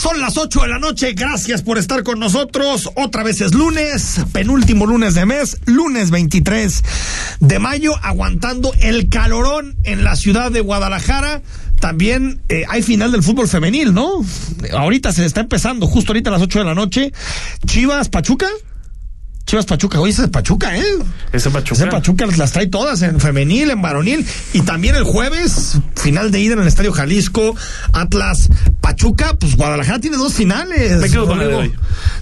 Son las 8 de la noche, gracias por estar con nosotros. Otra vez es lunes, penúltimo lunes de mes, lunes 23 de mayo, aguantando el calorón en la ciudad de Guadalajara. También eh, hay final del fútbol femenil, ¿no? Ahorita se está empezando, justo ahorita las 8 de la noche. Chivas Pachuca. Chivas Pachuca, oye, ese es Pachuca, ¿eh? Ese Pachuca. Ese Pachuca las trae todas en femenil, en varonil. Y también el jueves, final de ida en el Estadio Jalisco, Atlas Pachuca, pues Guadalajara tiene dos finales. Me quedo con la de hoy.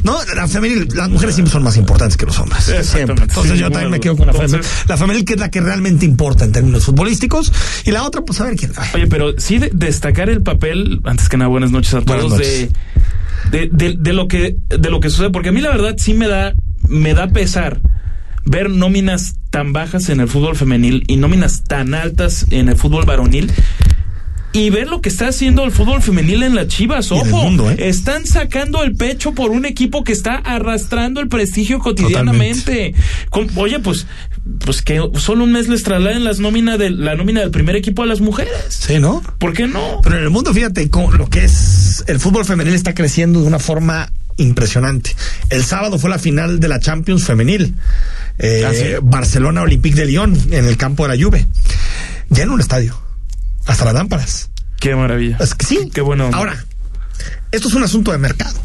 No, la femenil, las mujeres siempre son más importantes que los hombres. Siempre. Entonces yo también me quedo con la femenil. La femenil que es la que realmente importa en términos futbolísticos. Y la otra, pues a ver quién. ay. Oye, pero sí de- destacar el papel, antes que nada, buenas noches a Buenas todos, noches. De, de, de- de lo que, de lo que sucede, porque a mí la verdad sí me da, me da pesar ver nóminas tan bajas en el fútbol femenil y nóminas tan altas en el fútbol varonil. Y ver lo que está haciendo el fútbol femenil en las Chivas, ojo, mundo, ¿eh? están sacando el pecho por un equipo que está arrastrando el prestigio cotidianamente. Oye, pues, pues que solo un mes les trasladen las nómina de, la nómina del primer equipo a las mujeres. Sí, ¿no? ¿Por qué no? Pero en el mundo, fíjate, con lo que es el fútbol femenil está creciendo de una forma impresionante. El sábado fue la final de la Champions femenil. Eh, Ah, sí. Barcelona Olympique de Lyon en el campo de la Juve. Ya en un estadio. Hasta las lámparas. Qué maravilla. Es que sí. Qué bueno. Ahora, esto es un asunto de mercado.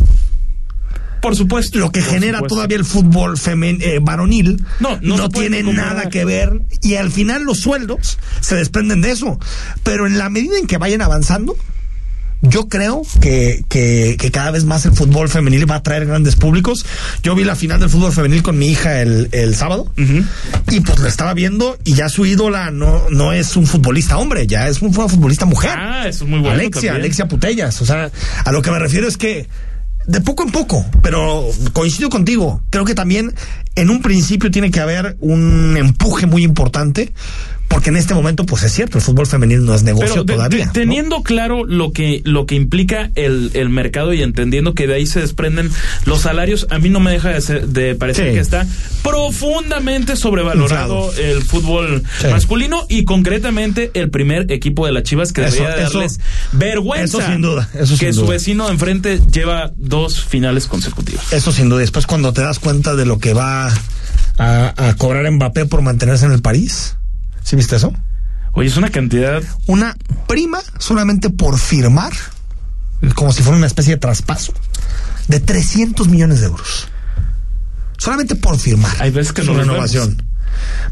por supuesto. Lo que genera supuesto. todavía el fútbol femen, eh, varonil No, tiene nada que ver y al final los sueldos se desprenden de eso. Pero en la medida en que vayan avanzando, yo creo que, que, que cada vez más el fútbol femenil va a traer grandes públicos. Yo vi la final del fútbol femenil con mi hija el, el sábado y pues la estaba viendo y ya su ídola no, no es un futbolista hombre, ya es un futbolista mujer. Ah, eso es muy bueno. Alexia, también. Alexia Putellas. O sea, a lo que me refiero es que de poco en poco, pero coincido contigo. Creo que también en un principio tiene que haber un empuje muy importante, porque en este momento, pues es cierto, el fútbol femenil no es negocio Pero todavía. teniendo claro lo que lo que implica el, el mercado y entendiendo que de ahí se desprenden los salarios, a mí no me deja de, ser- de parecer Sí. que está profundamente sobrevalorado Inflado. el fútbol Sí. masculino y concretamente el primer equipo de las Chivas que debería eso- darles vergüenza. eso sin duda, eso que sin su vecino de enfrente lleva dos finales consecutivas. Eso sin duda. Después cuando te das cuenta de lo que va a, a cobrar Mbappé por mantenerse en el París. ¿Sí viste eso? Oye, es una cantidad Una prima solamente por firmar, como si fuera una especie de traspaso, de 300 millones de euros. Solamente por firmar. Hay veces que su renovación.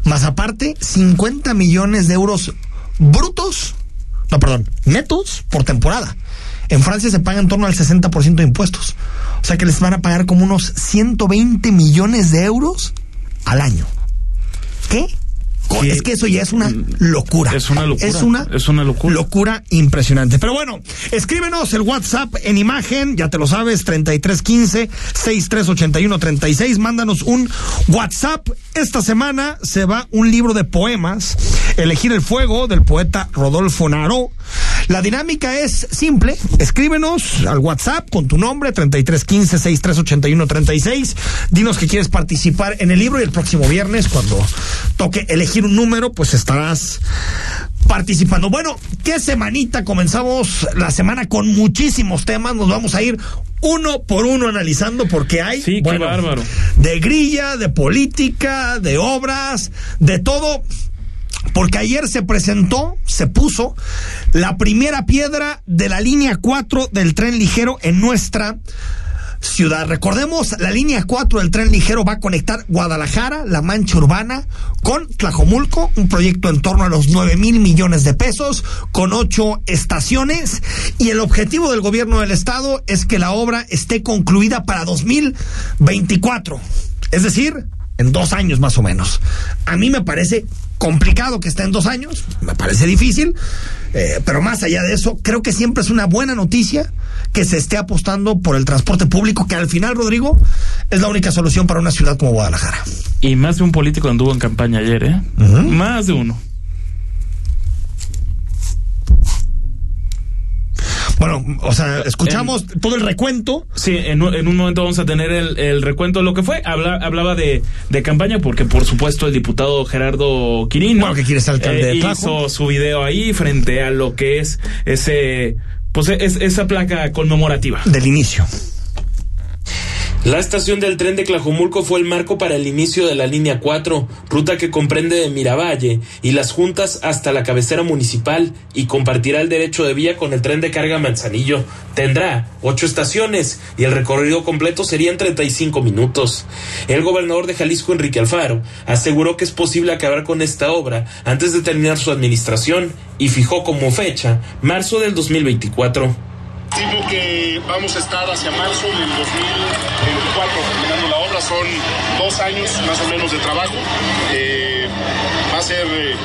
Más aparte, 50 millones de euros brutos, no, perdón, netos por temporada. En Francia se paga en torno al 60% de impuestos. O sea que les van a pagar como unos 120 millones de euros al año. ¿Qué? Es que eso ya es una locura. Es una locura. Es una, Es una locura. locura impresionante. Pero bueno, escríbenos el WhatsApp en imagen, ya te lo sabes, 3315 638136. Mándanos un WhatsApp. Esta semana se va un libro de poemas, Elegir el Fuego, del poeta Rodolfo Naró. La dinámica es simple. Escríbenos al WhatsApp con tu nombre, 3315 638136. Dinos que quieres participar en el libro y el próximo viernes, cuando toque elegir un número, pues estarás participando. Bueno, qué semanita comenzamos la semana con muchísimos temas. Nos vamos a ir uno por uno analizando porque hay Sí, qué bárbaro. de grilla, de política, de obras, de todo. Porque ayer se presentó, se puso la primera piedra de la línea 4 del tren ligero en nuestra ciudad. Recordemos, la línea 4 del tren ligero va a conectar Guadalajara, la mancha urbana, con Tlajomulco, un proyecto en torno a los 9 mil millones de pesos, con ocho estaciones, y el objetivo del gobierno del estado es que la obra esté concluida para 2024. Es decir, en dos años más o menos. A mí me parece complicado que está en dos años, me parece difícil, eh, pero más allá de eso, creo que siempre es una buena noticia que se esté apostando por el transporte público, que al final, Rodrigo, es la única solución para una ciudad como Guadalajara. Y más de un político anduvo en campaña ayer, ¿eh? Más de uno. Bueno, o sea, escuchamos todo el recuento. Sí, en, un momento vamos a tener el, recuento de lo que fue. hablaba de, campaña porque, por supuesto, el diputado Gerardo Quirino bueno, que quiere ser alcalde eh, hizo su video ahí frente a lo que es ese, pues es, esa placa conmemorativa. Del inicio. La estación del tren de Clajomulco fue el marco para el inicio de la línea 4, ruta que comprende de Miravalle y las juntas hasta la cabecera municipal y compartirá el derecho de vía con el tren de carga Manzanillo. Tendrá ocho estaciones y el recorrido completo sería en 35 minutos. El gobernador de Jalisco, Enrique Alfaro, aseguró que es posible acabar con esta obra antes de terminar su administración y fijó como fecha marzo del 2024. Estimo que vamos a estar hacia marzo del 2024 terminando la obra. Son dos años más o menos de trabajo. Eh, va a ser eh,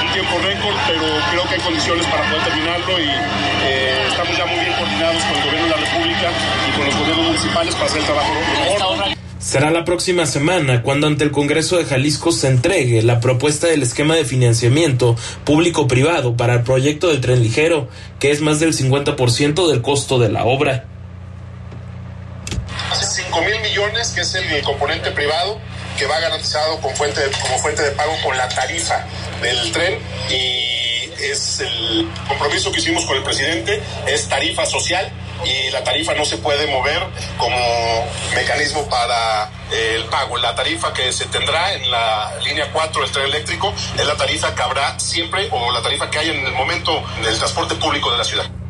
un tiempo récord, pero creo que hay condiciones para poder terminarlo y eh, estamos ya muy bien coordinados con el gobierno de la República y con los gobiernos municipales para hacer el trabajo. Será la próxima semana cuando ante el Congreso de Jalisco se entregue la propuesta del esquema de financiamiento público-privado para el proyecto del tren ligero, que es más del 50% del costo de la obra. 5 mil millones, que es el componente privado, que va garantizado con fuente como fuente de pago con la tarifa del tren y es el compromiso que hicimos con el presidente, es tarifa social y la tarifa no se puede mover como mecanismo para eh, el pago. La tarifa que se tendrá en la línea 4 del tren eléctrico es la tarifa que habrá siempre o la tarifa que hay en el momento del transporte público de la ciudad.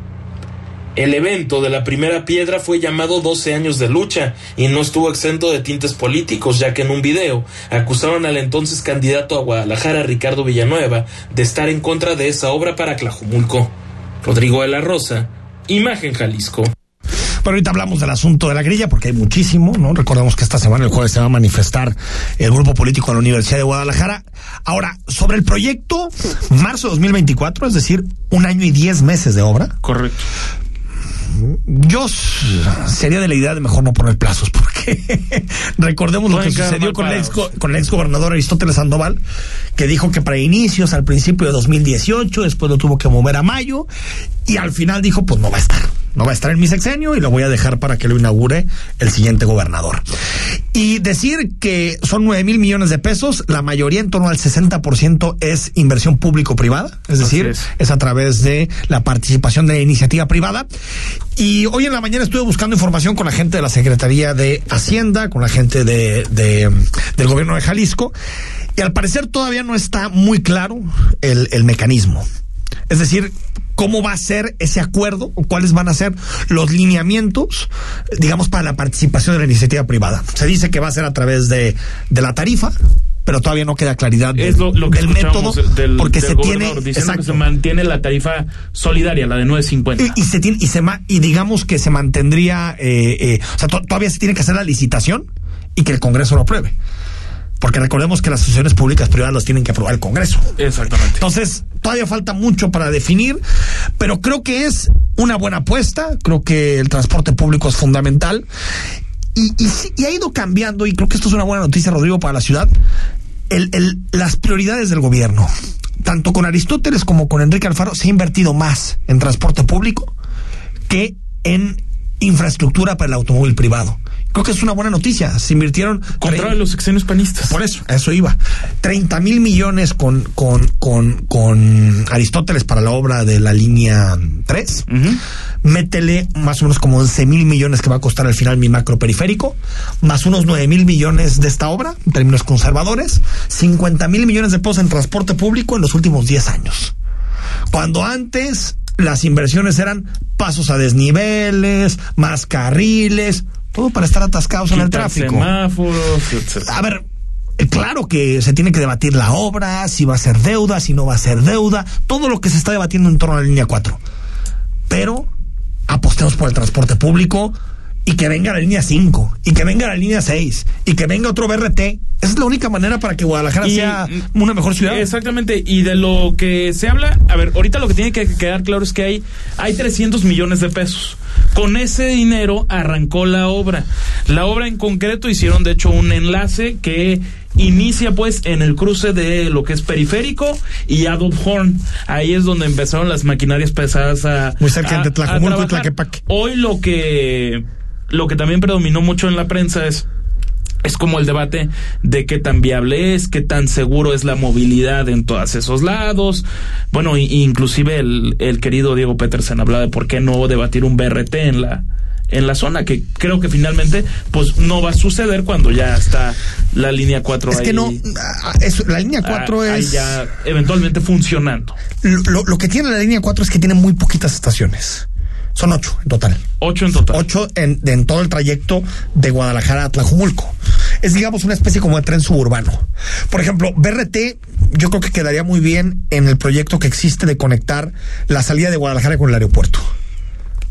El evento de la primera piedra fue llamado 12 años de lucha y no estuvo exento de tintes políticos, ya que en un video acusaron al entonces candidato a Guadalajara, Ricardo Villanueva, de estar en contra de esa obra para Tlajumulco. Rodrigo de la Rosa, Imagen Jalisco. Pero ahorita hablamos del asunto de la grilla porque hay muchísimo, ¿no? Recordemos que esta semana, el jueves, se va a manifestar el grupo político de la Universidad de Guadalajara. Ahora, sobre el proyecto, marzo de 2024, es decir, un año y diez meses de obra. Correcto yo sería de la idea de mejor no poner plazos, porque recordemos lo que sucedió con el, ex, con el ex gobernador Aristóteles Sandoval, que dijo que para inicios al principio de 2018, después lo tuvo que mover a mayo, y al final dijo, pues no va a estar no va a estar en mi sexenio y lo voy a dejar para que lo inaugure el siguiente gobernador. Y decir que son 9 mil millones de pesos, la mayoría en torno al 60% es inversión público-privada, es decir, es. a través de la participación de iniciativa privada. Y hoy en la mañana estuve buscando información con la gente de la Secretaría de Hacienda, con la gente de, del gobierno de Jalisco, y al parecer todavía no está muy claro el, el mecanismo. Es decir, cómo va a ser ese acuerdo o cuáles van a ser los lineamientos, digamos, para la participación de la iniciativa privada. Se dice que va a ser a través de, la tarifa, pero todavía no queda claridad es lo, que del método porque se tiene que se mantiene la tarifa solidaria la de 9.50 y, y se tiene y se y digamos que se mantendría eh, eh, o sea todavía se tiene que hacer la licitación y que el Congreso lo apruebe porque recordemos que las asociaciones públicas privadas las tienen que aprobar el Congreso. Exactamente. Entonces, todavía falta mucho para definir, pero creo que es una buena apuesta, creo que el transporte público es fundamental y, y, ha ido cambiando y creo que esto es una buena noticia, Rodrigo, para la ciudad, el, el, las prioridades del gobierno. Tanto con Aristóteles como con Enrique Alfaro se ha invertido más en transporte público que en infraestructura para el automóvil privado. Creo que es una buena noticia. Se invirtieron. Contra los sexenios panistas. Por eso, a eso iba. 30 mil millones con, con, con, con, Aristóteles para la obra de la línea 3. Métele más o menos como 11 mil millones que va a costar al final mi macro periférico, más unos 9 mil millones de esta obra, en términos conservadores, 50 mil millones de pesos en transporte público en los últimos 10 años. Cuando antes las inversiones eran pasos a desniveles, más carriles, todo para estar atascados en el tráfico. Semáforos, A ver, eh, claro que se tiene que debatir la obra, si va a ser deuda, si no va a ser deuda, todo lo que se está debatiendo en torno a la línea 4. Pero apostemos por el transporte público y que venga la línea 5 y que venga la línea 6 y que venga otro BRT. Esa es la única manera para que Guadalajara Y- sea una mejor ciudad. Exactamente, y de lo que se habla, a ver, ahorita lo que tiene que quedar claro es que hay, hay 300 millones de pesos. Con ese dinero arrancó la obra. La obra en concreto hicieron de hecho un enlace que inicia pues en el cruce de lo que es periférico y Adolf Horn. Ahí es donde empezaron las maquinarias pesadas a Muy cerca a- de a Tlajomulco y. Tlaquepaque. Hoy lo que lo que también predominó mucho en la prensa es es como el debate de qué tan viable es, qué tan seguro es la movilidad en todos esos lados. Bueno, inclusive el, el querido Diego Petersen hablaba de por qué no debatir un BRT en la en la zona, que creo que finalmente pues no va a suceder cuando ya está la línea 4 es ahí. que no, ah, eso, la línea 4 ah, ahí es... ya eventualmente funcionando. Lo, lo que tiene la línea 4 es que tiene muy poquitas estaciones. Son ocho en total. Ocho en total. Ocho en, en todo el trayecto de Guadalajara a Tlajumulco. Es, digamos, una especie como de tren suburbano. Por ejemplo, BRT, yo creo que quedaría muy bien en el proyecto que existe de conectar la salida de Guadalajara con el aeropuerto.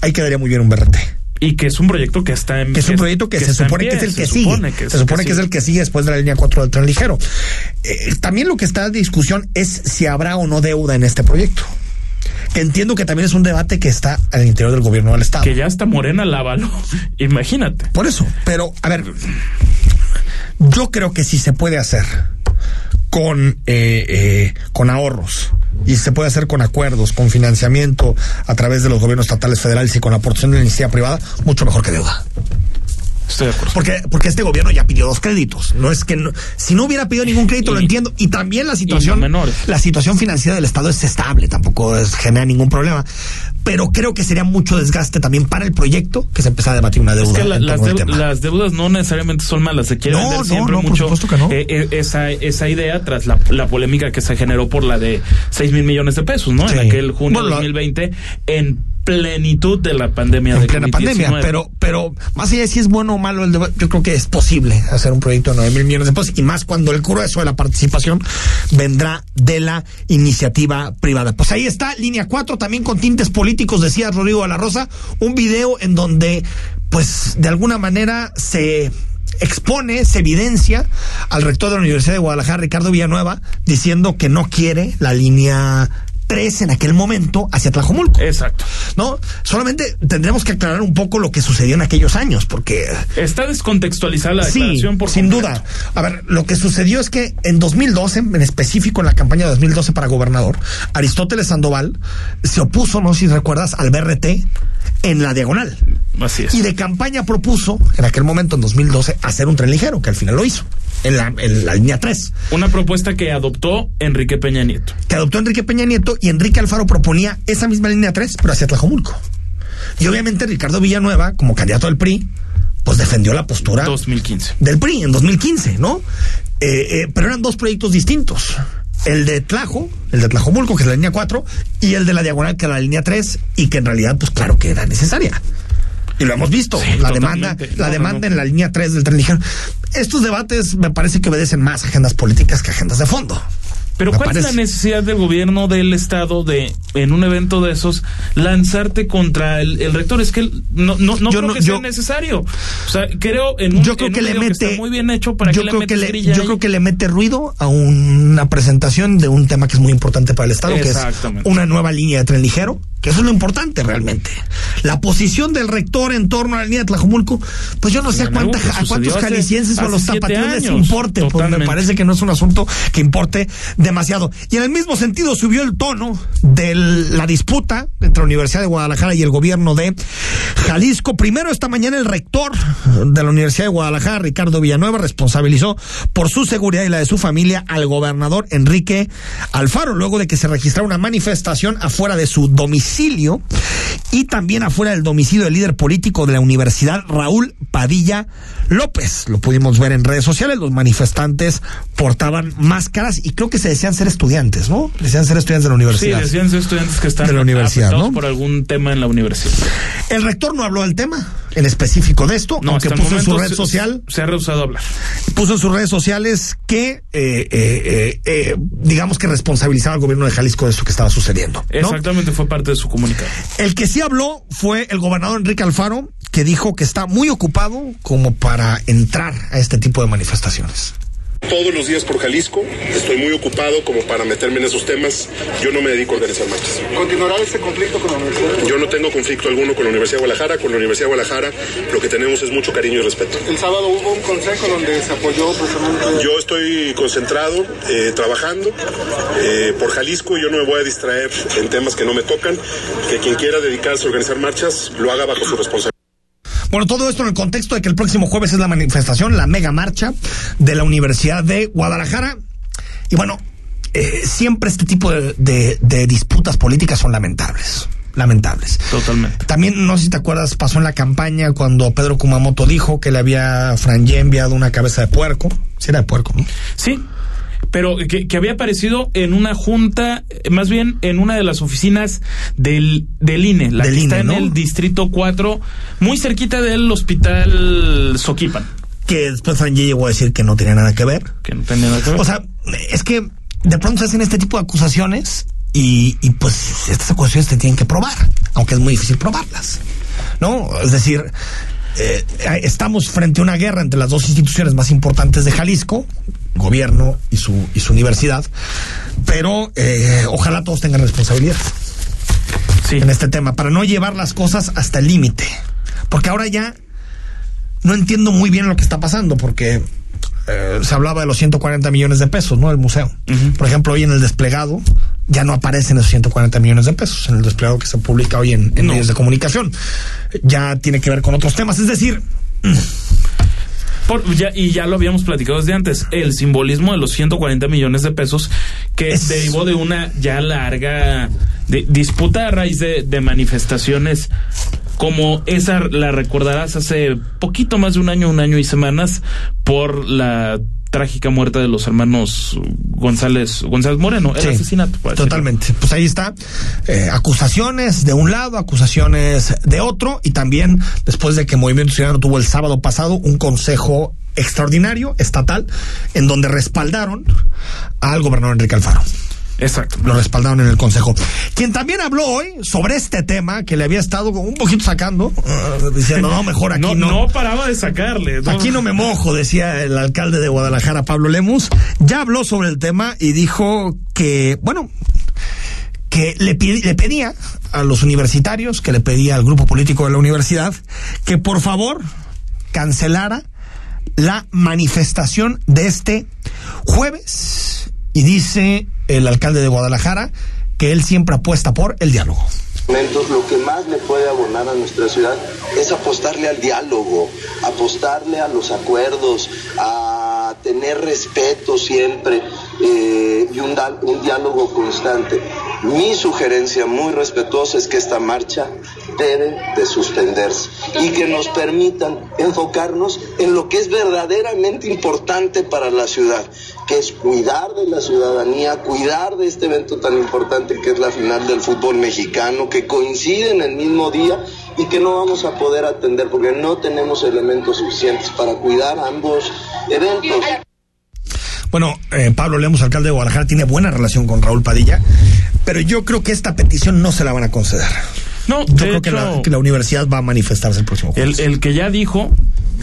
Ahí quedaría muy bien un BRT. Y que es un proyecto que está en Que es un proyecto que, se supone que es el se que sigue. supone que es se supone que, es el que sigue después de la línea 4 del tren ligero. Eh, también lo que está en discusión es si habrá o no deuda en este proyecto. Que entiendo que también es un debate que está al interior del gobierno del Estado. Que ya está Morena lávalo. Imagínate. Por eso, pero a ver, yo creo que si se puede hacer con, eh, eh, con ahorros y se puede hacer con acuerdos, con financiamiento a través de los gobiernos estatales, federales y con aportación de la iniciativa privada, mucho mejor que deuda. Estoy de acuerdo. Porque, porque este gobierno ya pidió dos créditos. No es que no- si no hubiera pedido ningún crédito, lo Y- entiendo. Y también la situación, no menores. la situación financiera del Estado es estable, tampoco es- genera ningún problema. Pero creo que sería mucho desgaste también para el proyecto que se empezara a debatir una deuda. Es que la- las, las deudas no necesariamente son malas. Se quiere No, vender no, siempre por mucho supuesto que no. eh, eh, esa, esa idea tras la, la polémica que se generó por la de 6 mil millones de pesos, ¿no? Sí. En aquel junio Bueno, de la- 2020, en plenitud de la pandemia en de plena pandemia, COVID-19. pero, pero más allá de si es bueno o malo el debate, yo creo que es posible hacer un proyecto de 9 mil millones de pesos y más cuando el grueso de la participación vendrá de la iniciativa privada. Pues ahí está, línea 4, también con tintes políticos, decía Rodrigo de la Rosa, un video en donde, pues, de alguna manera se expone, se evidencia al rector de la Universidad de Guadalajara, Ricardo Villanueva, diciendo que no quiere la línea 3 en aquel momento hacia Tlajomulco. Exacto. ¿no? Solamente tendremos que aclarar un poco lo que sucedió en aquellos años, porque Está descontextualizada la sí, declaración por sin completo. duda. A ver, lo que sucedió es que en 2012, en específico en la campaña de 2012 para gobernador, Aristóteles Sandoval se opuso, no sé si recuerdas, al BRT en la diagonal. Así es. Y de campaña propuso, en aquel momento, en 2012, hacer un tren ligero, que al final lo hizo, en la, en la línea 3. Una propuesta que adoptó Enrique Peña Nieto. que adoptó Enrique Peña Nieto y Enrique Alfaro proponía esa misma línea 3, pero hacia Tlajomulco. Y obviamente Ricardo Villanueva, como candidato del PRI, pues defendió la postura 2015. del PRI en 2015, ¿no? Eh, eh, pero eran dos proyectos distintos. El de Tlajo, el de Tlajomulco, que es la línea 4, y el de la diagonal, que era la línea 3, y que en realidad, pues claro que era necesaria. Y lo hemos visto, Sí, la demanda, la no, demanda no. en la línea 3 del tren ligero. Estos debates me parece que obedecen más agendas políticas que agendas de fondo. Pero Me ¿cuál es la necesidad del gobierno del estado de, en un evento de esos, lanzarte contra el, el rector? Es que no, no, no Yo creo no- que sea yo- necesario. O sea, creo en un, yo creo en que un le mete está muy bien hecho para yo que le creo que metes le, yo ahí. creo que le mete ruido a una presentación de un tema que es muy importante para el estado que es una nueva línea de tren ligero que eso es lo importante realmente la posición del rector en torno a la línea de Tlajomulco pues yo no sé a, cuánta- cuántos hace- jaliscienses o a los tapatíos les importe pues me Totalmente. parece que no es un asunto que importe demasiado y en el mismo sentido subió el tono de la disputa entre la Universidad de Guadalajara y el gobierno de Jalisco. Primero esta mañana el rector de la Universidad de Guadalajara, Ricardo Villanueva, responsabilizó por su seguridad y la de su familia al gobernador Enrique Alfaro, luego de que se registrara una manifestación afuera de su domicilio y también afuera del domicilio del líder político de la universidad, Raúl Padilla López. Lo pudimos ver en redes sociales, los manifestantes portaban máscaras y creo que se decían ser estudiantes, ¿no? Decían ser estudiantes de la Sí, universidad. decían ser estudiantes que están De la universidad, por algún tema en la universidad. El rector no habló del tema en específico de esto, No, aunque puso en su red social, Se ha rehusado a hablar. puso en sus redes sociales que, eh, eh, eh, eh, digamos que responsabilizaba al gobierno de Jalisco de esto que estaba sucediendo. ¿no? Exactamente, fue parte de su comunicado. El que sí habló fue el gobernador Enrique Alfaro, que dijo que está muy ocupado como para entrar a este tipo de manifestaciones todos los días por Jalisco. Estoy muy ocupado como para meterme en esos temas. Yo no me dedico a organizar marchas. ¿Continuará este conflicto con la universidad? Yo no tengo conflicto alguno con la Universidad de Guadalajara. Con la Universidad de Guadalajara lo que tenemos es mucho cariño y respeto. El sábado hubo un consejo donde se apoyó precisamente. Yo estoy concentrado, eh, trabajando eh, por Jalisco. Yo no me voy a distraer en temas que no me tocan. Que quien quiera dedicarse a organizar marchas lo haga bajo su responsabilidad. Bueno, todo esto en el contexto de que el próximo jueves es la manifestación, la mega marcha de la Universidad de Guadalajara. Y bueno, eh, siempre este tipo de, disputas políticas son lamentables lamentables. Totalmente. También, no sé si te acuerdas, pasó en la campaña cuando Pedro Kumamoto dijo que le había Franje enviado una cabeza de puerco. Sí, era de puerco, ¿no? Sí, pero que, había aparecido en una junta, más bien en una de las oficinas del, del INE, la que está en el Distrito 4, muy cerquita del Hospital Soquipan. Que después Franje llegó a decir que no tenía nada que ver. Que no tenía nada que ver. O sea, es que de pronto se hacen este tipo de acusaciones y, y pues estas acusaciones te tienen que probar, aunque es muy difícil probarlas. ¿No? Es decir, eh, estamos frente a una guerra entre las dos instituciones más importantes de Jalisco, gobierno y su, y su universidad, pero eh, ojalá todos tengan responsabilidad en este tema, para no llevar las cosas hasta el límite. Porque ahora ya no entiendo muy bien lo que está pasando, porque eh, se hablaba de los 140 millones de pesos, ¿no? El museo. Por ejemplo, hoy en el desplegado ya no aparecen esos 140 millones de pesos, en el desplegado que se publica hoy en, medios de comunicación. Ya tiene que ver con otros temas. Es decir, y ya lo habíamos platicado desde antes, el simbolismo de los 140 millones de pesos que derivó de una ya larga disputa a raíz de, manifestaciones como esa la recordarás hace poquito más de un año, un año y semanas por la trágica muerte de los hermanos González González Moreno, el asesinato. Totalmente. Pues ahí está. Eh, acusaciones de un lado, acusaciones de otro, y también después de que Movimiento Ciudadano tuvo el sábado pasado un consejo extraordinario, estatal, en donde respaldaron al gobernador Enrique Alfaro. Exacto. Lo respaldaron en el Consejo. Quien también habló hoy sobre este tema que le había estado un poquito sacando, uh, diciendo, no, mejor aquí no. No, paraba de sacarle. Aquí no me mojo, decía el alcalde de Guadalajara, Pablo Lemus. Ya habló sobre el tema y dijo que, bueno, que le, le pedía a los universitarios, que le pedía al grupo político de la universidad, que por favor cancelara la manifestación de este jueves. Y dice el alcalde de Guadalajara que él siempre apuesta por el diálogo. Lo que más le puede abonar a nuestra ciudad es apostarle al diálogo, apostarle a los acuerdos, a tener respeto siempre eh, y un, un diálogo constante. Mi sugerencia muy respetuosa es que esta marcha debe de suspenderse y que nos permitan enfocarnos en lo que es verdaderamente importante para la ciudad, que es cuidar de la ciudadanía, cuidar de este evento tan importante que es la final del fútbol mexicano, que coincide en el mismo día y que no vamos a poder atender porque no tenemos elementos suficientes para cuidar ambos eventos. Bueno, eh, Pablo Lemos, alcalde de Guadalajara, tiene buena relación con Raúl Padilla, pero yo creo que esta petición no se la van a conceder. No, yo creo que, la, universidad va a manifestarse el próximo jueves. El, el que ya dijo,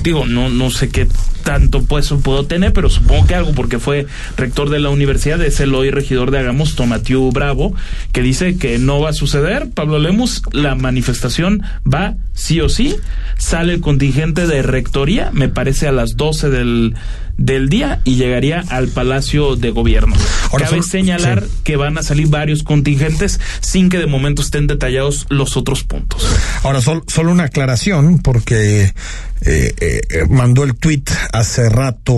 digo, no, no sé qué tanto pues puedo tener, pero supongo que algo, porque fue rector de la universidad, es el hoy regidor de Hagamos, Tomatiu Bravo, que dice que no va a suceder. Pablo Lemus, la manifestación va sí o sí. Sale el contingente de rectoría, me parece a las 12 del del día y llegaría al Palacio de Gobierno. Cabe señalar que van a salir varios contingentes sin que de momento estén detallados los otros puntos. Ahora, solo una aclaración, porque eh, eh, mandó el tuit hace rato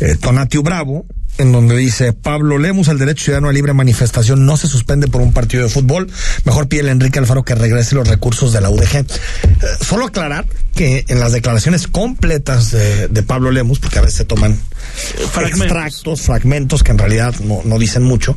eh, Tonatio Bravo, en donde dice Pablo Lemus, el derecho ciudadano a libre manifestación no se suspende por un partido de fútbol. Mejor pide Enrique Alfaro que regrese los recursos de la UDG. Eh, solo aclarar que en las declaraciones completas de, Pablo Lemus, porque a veces se toman extractos, fragmentos que en realidad no, no dicen mucho,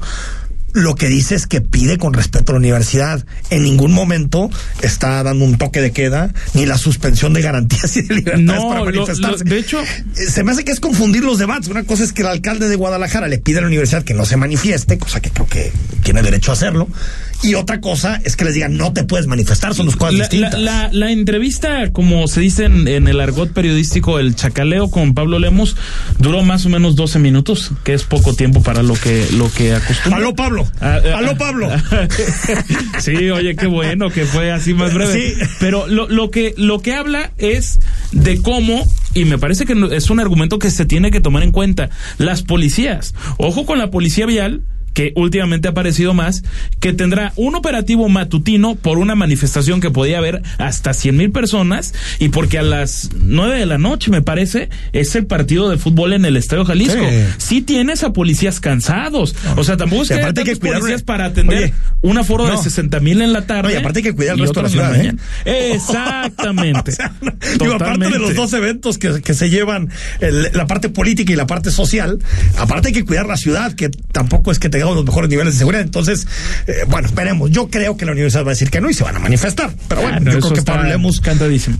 lo que dice es que pide con respeto a la universidad. En ningún momento está dando un toque de queda ni la suspensión de garantías y de libertades para manifestarse. de hecho, eh, se me hace que es confundir los debates. Una cosa es que el alcalde de Guadalajara le pide a la universidad que no se manifieste, cosa que creo que tiene derecho a hacerlo. Y otra cosa es que les digan no te puedes manifestar, son dos cosas la, la, distintas. la- la entrevista, como se dice en, en el argot periodístico, el chacaleo con Pablo Lemos, duró más o menos 12 minutos, que es poco tiempo para lo que, lo que acostumbra. Aló Pablo, Ah, ah, aló Pablo. sí, oye, qué bueno que fue así más breve. Sí. Pero lo, lo que lo que habla es de cómo y me parece que es un argumento que se tiene que tomar en cuenta las policías. Ojo con la policía vial que últimamente ha aparecido más, que tendrá un operativo matutino por una manifestación que podía haber hasta 100 mil personas y porque a las 9 de la noche, me parece, es el partido de fútbol en el Estadio Jalisco. Sí. Sí, tienes a policías cansados. O sea, tampoco es que aparte hay que cuidar policías para atender Oye, un aforo no. de 60 mil en la tarde. Y aparte hay que cuidar el resto de la ciudad, ¿eh? Exactamente. O sea, digo, aparte de los dos eventos que, que se llevan, el- la parte política y la parte social, aparte hay que cuidar la ciudad, que tampoco es que tengamos los mejores niveles de seguridad. Entonces, eh, bueno, veremos. Yo creo que la universidad va a decir que no y se van a manifestar. Pero bueno, no, yo creo que Pablo Lemus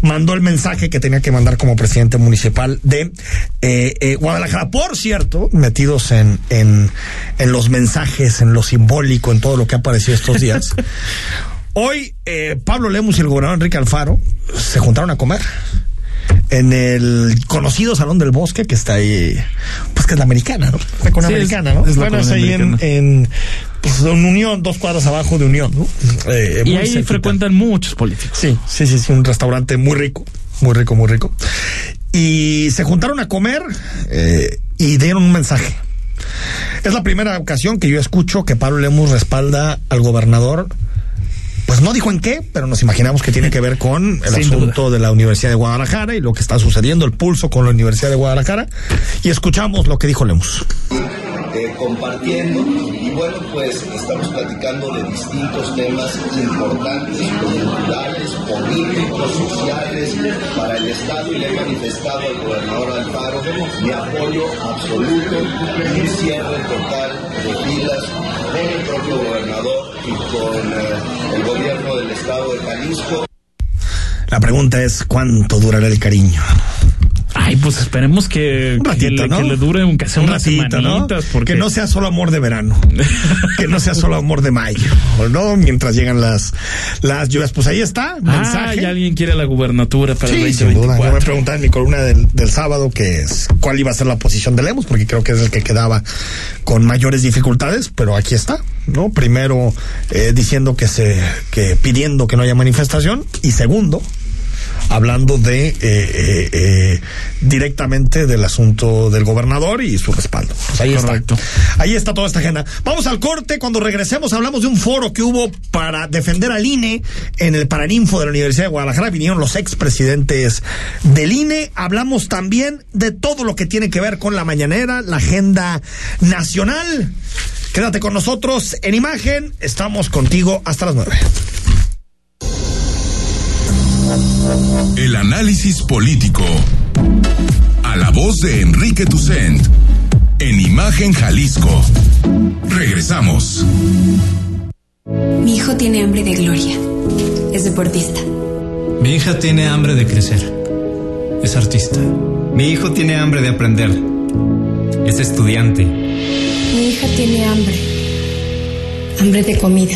mandó el mensaje que tenía que mandar como presidente municipal de eh, eh, Guadalajara. Por cierto, metidos en, en, en los mensajes, en lo simbólico, en todo lo que ha aparecido estos días. Hoy eh, Pablo Lemus y el gobernador Enrique Alfaro se juntaron a comer en el conocido Salón del Bosque que está ahí, pues que es la americana, ¿no? La Sí, es- americana, ¿no? es la bueno, es ahí en, pues, en Unión, dos cuadras abajo de Unión, ¿no? Eh, Y ahí cerquita. frecuentan muchos políticos. Sí, sí, sí, sí, un restaurante muy rico, muy rico, muy rico. Y se juntaron a comer eh, y dieron un mensaje. Es la primera ocasión que yo escucho que Pablo Lemus respalda al gobernador. Pues no dijo en qué, pero nos imaginamos que tiene que ver con el Sin asunto de la Universidad de Guadalajara y lo que está sucediendo, el pulso con la Universidad de Guadalajara. Y escuchamos lo que dijo Lemus. eh, compartiendo y bueno pues estamos platicando de distintos temas importantes, culturales, políticos, sociales para el Estado y le he manifestado al gobernador Alfaro mi apoyo absoluto y un cierre total de filas con el propio gobernador y con eh, el gobierno del Estado de Jalisco. La pregunta es cuánto durará el cariño. Ay, pues esperemos que, Un que ratito, le, ¿no? que le dure aunque sea Un unas ratito, ¿no? porque Que no sea solo amor de verano. que no sea solo amor de mayo, ¿no? Mientras llegan las, las lluvias. Pues ahí está, Ah, mensaje. ya alguien quiere la gubernatura para Sí, el sin duda. Yo me 2024. preguntaba en mi columna del, del sábado que es cuál iba a ser la posición de Lemos, porque creo que es el que quedaba con mayores dificultades, pero aquí está, ¿no? Primero eh, diciendo que se, que pidiendo que no haya manifestación, y segundo, hablando de eh, eh, eh, directamente del asunto del gobernador y su respaldo. Pues ahí Correcto. está. Ahí está toda esta agenda. Vamos al corte. Cuando regresemos hablamos de un foro que hubo para defender al INE en el Paraninfo de la Universidad de Guadalajara. Vinieron los expresidentes del INE. Hablamos también de todo lo que tiene que ver con la mañanera, la agenda nacional. Quédate con nosotros en imagen. Estamos contigo hasta las nueve. El análisis político. A la voz de Enrique Tucent. En Imagen Jalisco. Regresamos. Mi hijo tiene hambre de gloria. Es deportista. Mi hija tiene hambre de crecer. Es artista. Mi hijo tiene hambre de aprender. Es estudiante. Mi hija tiene hambre. Hambre de comida.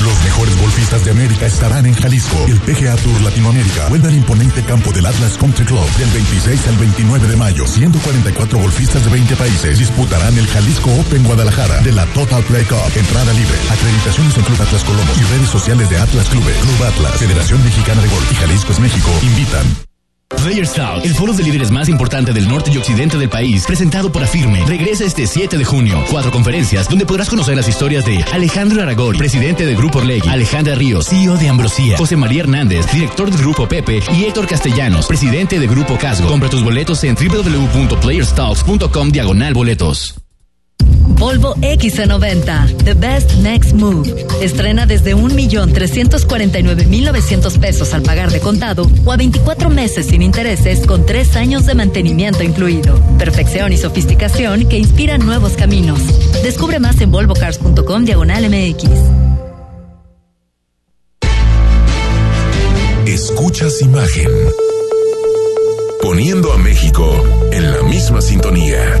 Los mejores golfistas de América estarán en Jalisco. El PGA Tour Latinoamérica vuelve al imponente campo del Atlas Country Club del 26 al 29 de mayo. 144 golfistas de 20 países disputarán el Jalisco Open Guadalajara de la Total Play Cup. Entrada libre. Acreditaciones en Club Atlas Colomos y redes sociales de Atlas Clubes. Club Atlas, Federación Mexicana de Golf y Jalisco es México. Invitan. Players Talk, el foro de líderes más importante del norte y occidente del país, presentado por Afirme, regresa este 7 de junio. Cuatro conferencias donde podrás conocer las historias de Alejandro Aragón, presidente de Grupo Orlegui, Alejandra Ríos, CEO de Ambrosía, José María Hernández, director del Grupo Pepe, y Héctor Castellanos, presidente de Grupo Casgo. Compra tus boletos en www.playerstalks.com diagonal boletos. Volvo XC90, The Best Next Move. Estrena desde 1.349.900 pesos al pagar de contado o a 24 meses sin intereses con 3 años de mantenimiento incluido. Perfección y sofisticación que inspiran nuevos caminos. Descubre más en volvocars.com diagonal MX. Escuchas imagen. Poniendo a México en la misma sintonía.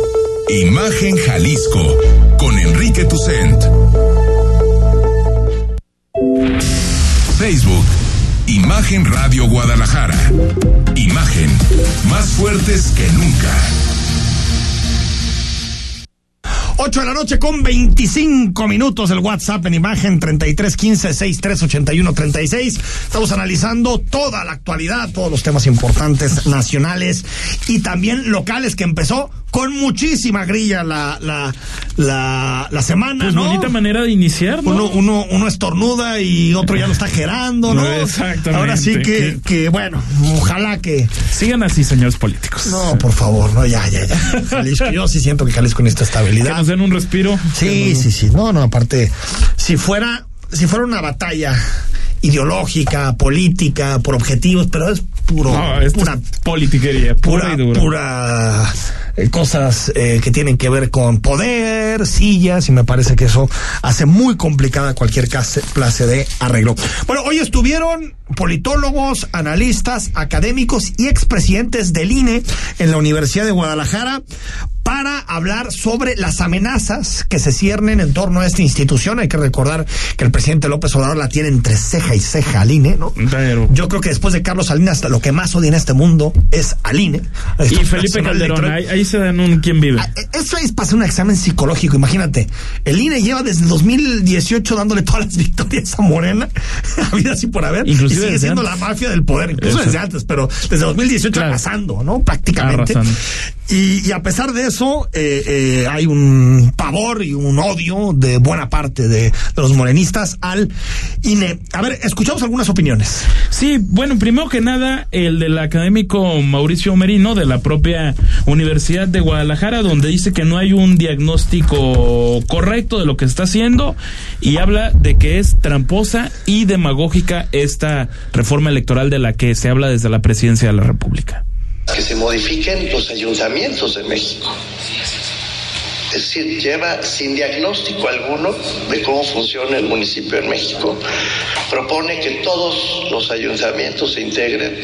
Imagen Jalisco con Enrique Tucent. Facebook, Imagen Radio Guadalajara. Imagen, más fuertes que nunca. 8 de la noche con 25 minutos el WhatsApp en imagen 3315 6381 36. Estamos analizando toda la actualidad, todos los temas importantes nacionales y también locales que empezó con muchísima grilla la, la, la, la semana, pues ¿no? bonita manera de iniciar, ¿no? Uno, uno, uno estornuda y otro ya lo está gerando, ¿no? Exactamente. Ahora sí que, que, bueno, ojalá que... Sigan así, señores políticos. No, por favor, no, ya, ya, ya. Jalisco, yo sí siento que Jalisco necesita estabilidad. Que nos den un respiro. Sí, sí, sí. No, no, aparte, si fuera, si fuera una batalla ideológica, política, por objetivos, pero es puro, no, es pura politiquería, pura, pura, pura eh, cosas eh, que tienen que ver con poder, sillas, y me parece que eso hace muy complicada cualquier clase de arreglo. Bueno, hoy estuvieron politólogos, analistas, académicos y expresidentes del INE en la Universidad de Guadalajara para hablar sobre las amenazas que se ciernen en torno a esta institución. Hay que recordar que el presidente López Obrador la tiene entre ceja y ceja al INE, ¿no? Pero... Yo creo que después de Carlos Salinas, lo que más odia en este mundo es al INE. Y Felipe Calderón, ahí, ahí, se dan un quién vive. Eso es para un examen psicológico, imagínate. El INE lleva desde 2018 dándole todas las victorias a Morena, a vida así por haber. Inclusive y sigue siendo antes. la mafia del poder, incluso Eso. desde antes, pero desde 2018 Claro. arrasando, ¿no? Prácticamente. Arrasando. Y, y a pesar de eso, eh, eh, hay un pavor y un odio de buena parte de, de los morenistas al INE. A ver, escuchamos algunas opiniones. Sí, bueno, primero que nada, el del académico Mauricio Merino de la propia Universidad de Guadalajara, donde dice que no hay un diagnóstico correcto de lo que está haciendo y habla de que es tramposa y demagógica esta reforma electoral de la que se habla desde la presidencia de la República. Que se modifiquen los ayuntamientos de México. Es decir, lleva sin diagnóstico alguno de cómo funciona el municipio en México. Propone que todos los ayuntamientos se integren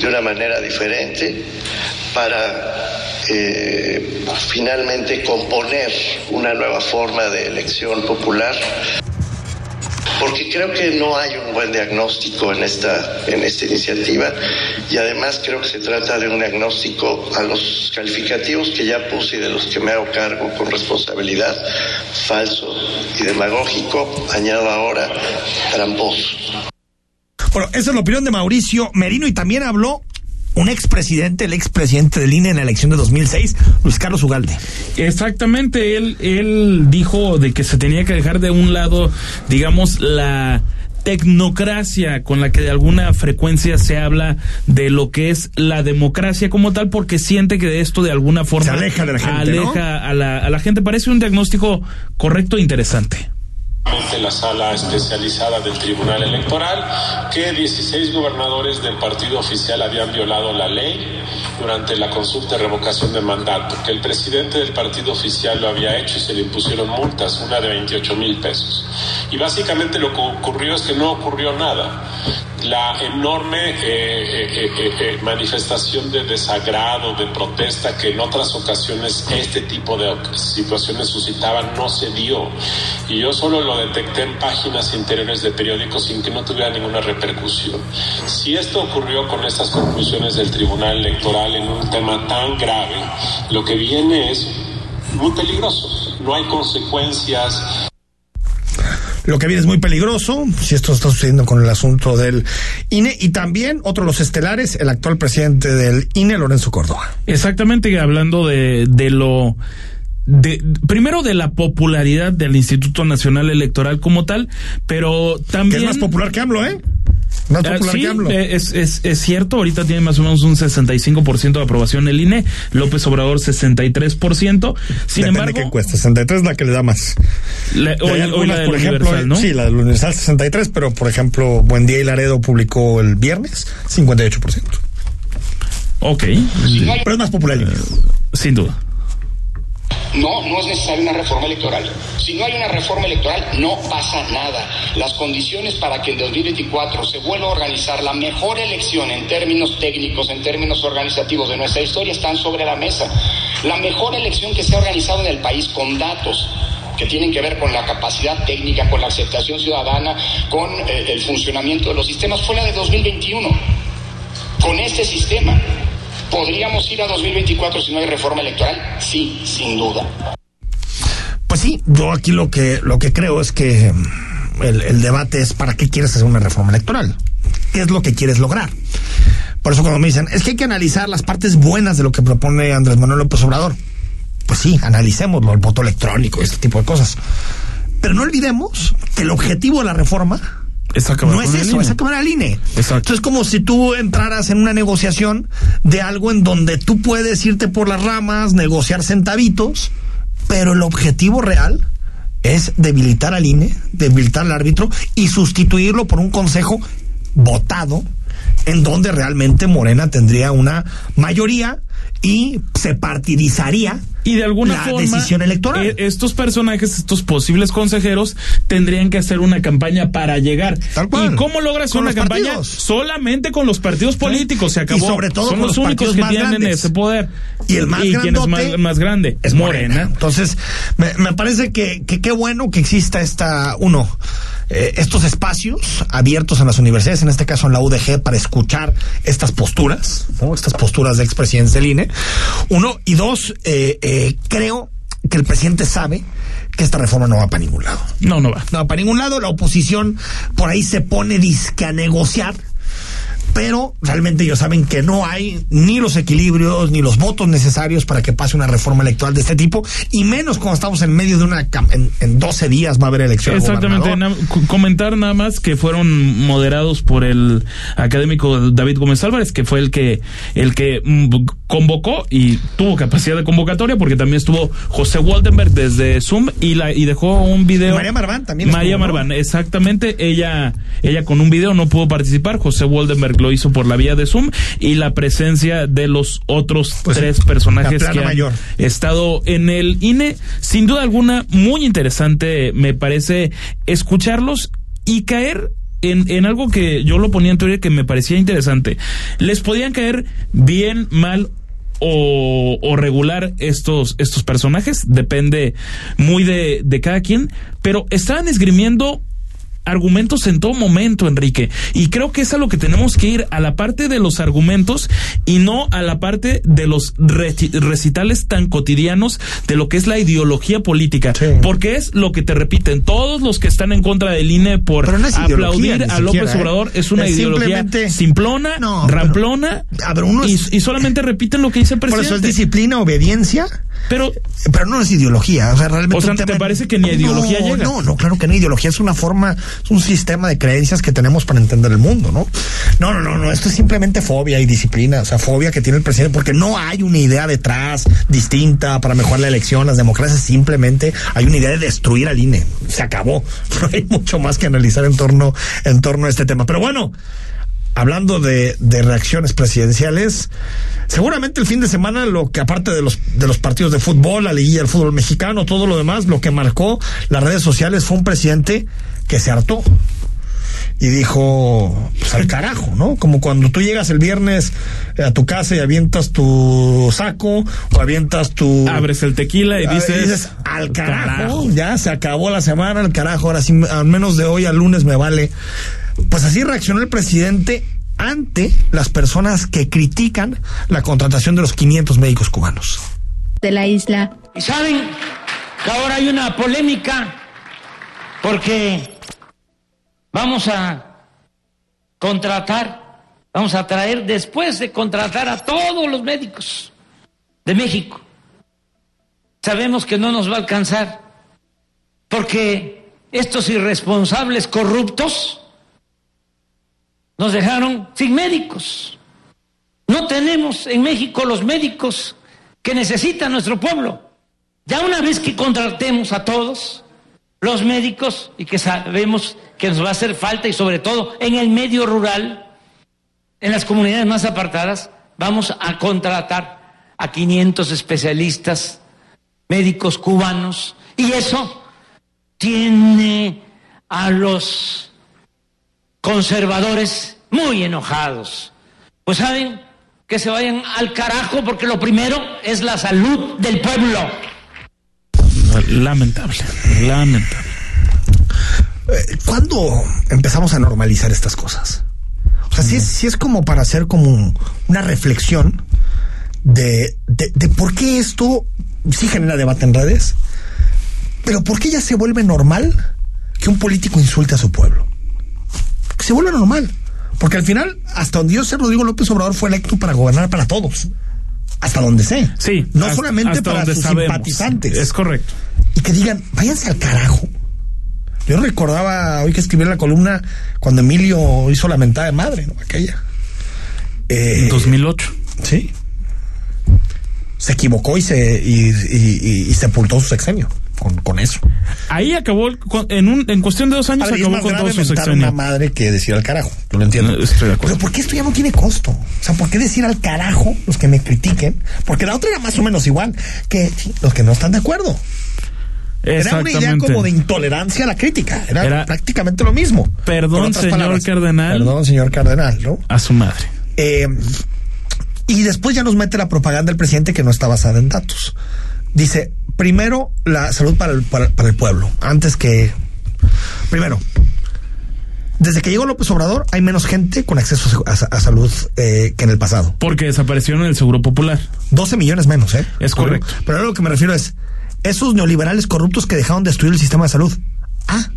de una manera diferente para eh, finalmente componer una nueva forma de elección popular porque creo que no hay un buen diagnóstico en esta, en esta iniciativa y además creo que se trata de un diagnóstico a los calificativos que ya puse y de los que me hago cargo con responsabilidad, falso y demagógico, añado ahora tramposo. Bueno, esa es la opinión de Mauricio Merino y también habló un expresidente, el expresidente del INE en la elección de 2006, Luis Carlos Ugalde. Exactamente, él, él dijo de que se tenía que dejar de un lado, digamos, la tecnocracia con la que de alguna frecuencia se habla de lo que es la democracia como tal porque siente que de esto de alguna forma Se aleja de la gente, aleja a, la, a la gente. Parece un diagnóstico correcto e interesante la sala especializada del Tribunal Electoral que 16 gobernadores del partido oficial habían violado la ley durante la consulta de revocación de mandato, que el presidente del partido oficial lo había hecho y se le impusieron multas, una de 28 mil pesos. Y básicamente lo que ocurrió es que no ocurrió nada. La enorme eh, eh, eh, manifestación de desagrado, de protesta que en otras ocasiones este tipo de situaciones suscitaban no se dio. Y yo solo lo detecté en páginas interiores de periódicos sin que no tuviera ninguna repercusión. Si esto ocurrió con estas conclusiones del Tribunal Electoral en un tema tan grave, lo que viene es muy peligroso. No hay consecuencias lo que viene es muy peligroso, si esto está sucediendo con el asunto del INE, y también otro de los estelares, el actual presidente del INE, Lorenzo Córdoba. Exactamente, hablando de, de lo... De, primero de la popularidad del Instituto Nacional Electoral como tal, pero también... Que es más popular que AMLO, ¿eh? Más Ah, popular sí, que AMLO. eh, es, es, es cierto, ahorita tiene más o menos un 65% de aprobación el INE, López Obrador 63%, sin Depende embargo, qué encuesta. 63 es la que le da más. la- hoy, hay hoy algunas, la del por ejemplo, Universal, ¿no? sí, la del Universal 63, pero por ejemplo, Buen Día y Laredo publicó el viernes 58%. Ok. Pero es más popular. Sin duda. No, no es necesaria una reforma electoral. Si no hay una reforma electoral, no pasa nada. Las condiciones para que en 2024 se vuelva a organizar la mejor elección en términos técnicos, en términos organizativos de nuestra historia están sobre la mesa. La mejor elección que se ha organizado en el país con datos que tienen que ver con la capacidad técnica, con la aceptación ciudadana, con eh, el funcionamiento de los sistemas, fue la de 2021. Con este sistema, ¿podríamos ir a 2024 si no hay reforma electoral? Sí, sin duda. Pues sí, yo aquí lo que, lo que creo es que mm, el, debate es para qué quieres hacer una reforma electoral. ¿Qué es lo que quieres lograr? Por eso cuando me dicen, es que hay que analizar las partes buenas de lo que propone Andrés Manuel López Obrador. Pues sí, analicémoslo, el voto electrónico, este tipo de cosas. Pero no olvidemos que el objetivo de la reforma Es no es eso, es acabar al INE. Exacto. Entonces es como si tú entraras en una negociación de algo en donde tú puedes irte por las ramas, negociar centavitos, pero el objetivo real es debilitar al INE, debilitar al árbitro y sustituirlo por un consejo votado en donde realmente Morena tendría una mayoría y se partidizaría Y de alguna la forma, decisión electoral. eh, estos personajes, estos posibles consejeros, tendrían que hacer una campaña para llegar. cual. ¿Y cómo logras una campaña? partidos. Solamente con los partidos políticos. Se Y acabó. sobre todo Son con los, los únicos que tienen grandes. ese poder. Y el más ¿Y quién es más, más grande? es Morena. Entonces, me, me parece que que qué bueno que exista esta, uno, eh, estos espacios abiertos en las universidades, en este caso en la UDG, para escuchar estas posturas, ¿no? estas posturas de expresidentes del INE. Uno, y dos, eh, eh, creo que el presidente sabe que esta reforma no va para ningún lado. No, no va. No va para ningún lado. La oposición por ahí se pone disque a negociar pero realmente ellos saben que no hay ni los equilibrios ni los votos necesarios para que pase una reforma electoral de este tipo y menos cuando estamos en medio de una en, en 12 días va a haber elecciones Exactamente, na- comentar nada más que fueron moderados por el académico David Gómez Álvarez, que fue el que el que mm, convocó y tuvo capacidad de convocatoria, porque también estuvo José Waldenberg desde Zoom y la y dejó un video. María Marván también María estuvo, ¿no? Marván, exactamente, ella ella con un video no pudo participar, José Waldenberg lo hizo por la vía de Zoom y la presencia de los otros Pues tres personajes que han mayor. estado en el INE. Sin duda alguna, muy interesante me parece escucharlos y caer en, en algo que yo lo ponía en teoría que me parecía interesante. Les podían caer bien, mal o, o regular estos, estos personajes, depende muy de, de cada quien, pero estaban esgrimiendo argumentos en todo momento, Enrique. Y creo que es a lo que tenemos que ir, a la parte de los argumentos y no a la parte de los reci- recitales tan cotidianos de lo que es la ideología política. Porque es lo que te repiten todos los que están en contra del INE por no aplaudir a López siquiera, ¿eh? Obrador. Es una Es ideología simplona, No, pero- ramplona, A ver, uno y, es- y solamente repiten lo que dice el por presidente. eso es disciplina obediencia pero pero no es ideología o sea realmente O sea, ¿te parece que ni a ideología no, llega? no no claro que no ideología es una forma es un sistema de creencias que tenemos para entender el mundo no no no no no esto es simplemente fobia y disciplina o sea fobia que tiene el presidente porque no hay una idea detrás distinta para mejorar la elección las democracias simplemente hay una idea de destruir al INE se acabó. No hay mucho más que analizar en torno en torno a este tema. Pero bueno hablando de, de reacciones presidenciales, seguramente el fin de semana lo que aparte de los de los partidos de fútbol, la liguilla del fútbol mexicano, todo lo demás, lo que marcó las redes sociales fue un presidente que se hartó y dijo, pues al carajo, ¿no? Como cuando tú llegas el viernes a tu casa y avientas tu saco o avientas tu... Abres el tequila y Ah, dices, al carajo, carajo. ya se acabó la semana, al carajo, ahora sí, al menos de hoy al lunes me vale. Pues así reaccionó el presidente ante las personas que critican la contratación de los 500 médicos cubanos. de la isla. Y saben que ahora hay una polémica porque vamos a contratar, vamos a traer después de contratar a todos los médicos de México. Sabemos que no nos va a alcanzar porque estos irresponsables corruptos nos dejaron sin médicos. No tenemos en México los médicos que necesita nuestro pueblo. Ya una vez que contratemos a todos los médicos y que sabemos que nos va a hacer falta y sobre todo en el medio rural, en las comunidades más apartadas, vamos a contratar a 500 especialistas médicos cubanos y eso tiene a los conservadores muy enojados. Pues saben que se vayan al carajo porque lo primero es la salud del pueblo. Lamentable, lamentable. Eh, ¿Cuándo empezamos a normalizar estas cosas? O sea, si es, si es como para hacer como una reflexión de, de, de por qué esto sí genera debate en redes, pero ¿por qué ya se vuelve normal que un político insulte a su pueblo? Que se vuelve normal. Porque al final, hasta donde yo sé, Rodrigo López Obrador fue electo para gobernar para todos. Hasta donde sé. Sí. No hasta- solamente hasta para sus sabemos. simpatizantes. Es correcto. Y que digan, váyanse al carajo. Yo recordaba hoy que escribí la columna cuando Emilio hizo la mentada de madre, ¿no? Aquella. Eh, 2008. Sí. Se equivocó y se y, y- y- y sepultó su sexenio con, con eso. Ahí acabó, el- con- en, un, en cuestión de dos años Ahora, y es acabó más con todo grave su sexenio. una madre que decir al carajo. Yo lo entiendo. No, estoy de acuerdo. Pero ¿por qué esto ya no tiene costo? O sea, ¿por qué decir al carajo los que me critiquen? Porque la otra era más o menos igual que los que no están de acuerdo. Era una idea como de intolerancia a la crítica. Era, Era- prácticamente lo mismo. Perdón, señor palabras. cardenal. Perdón, señor cardenal, ¿no? A su madre. Eh, y después ya nos mete la propaganda del presidente que no está basada en datos. Dice, primero la salud para el, para, para el pueblo, antes que... Primero, desde que llegó López Obrador hay menos gente con acceso a, a salud eh, que en el pasado. Porque desaparecieron el Seguro Popular. 12 millones menos, ¿eh? Es correcto. Pero ahora lo que me refiero es, esos neoliberales corruptos que dejaron de destruir el sistema de salud. Ah,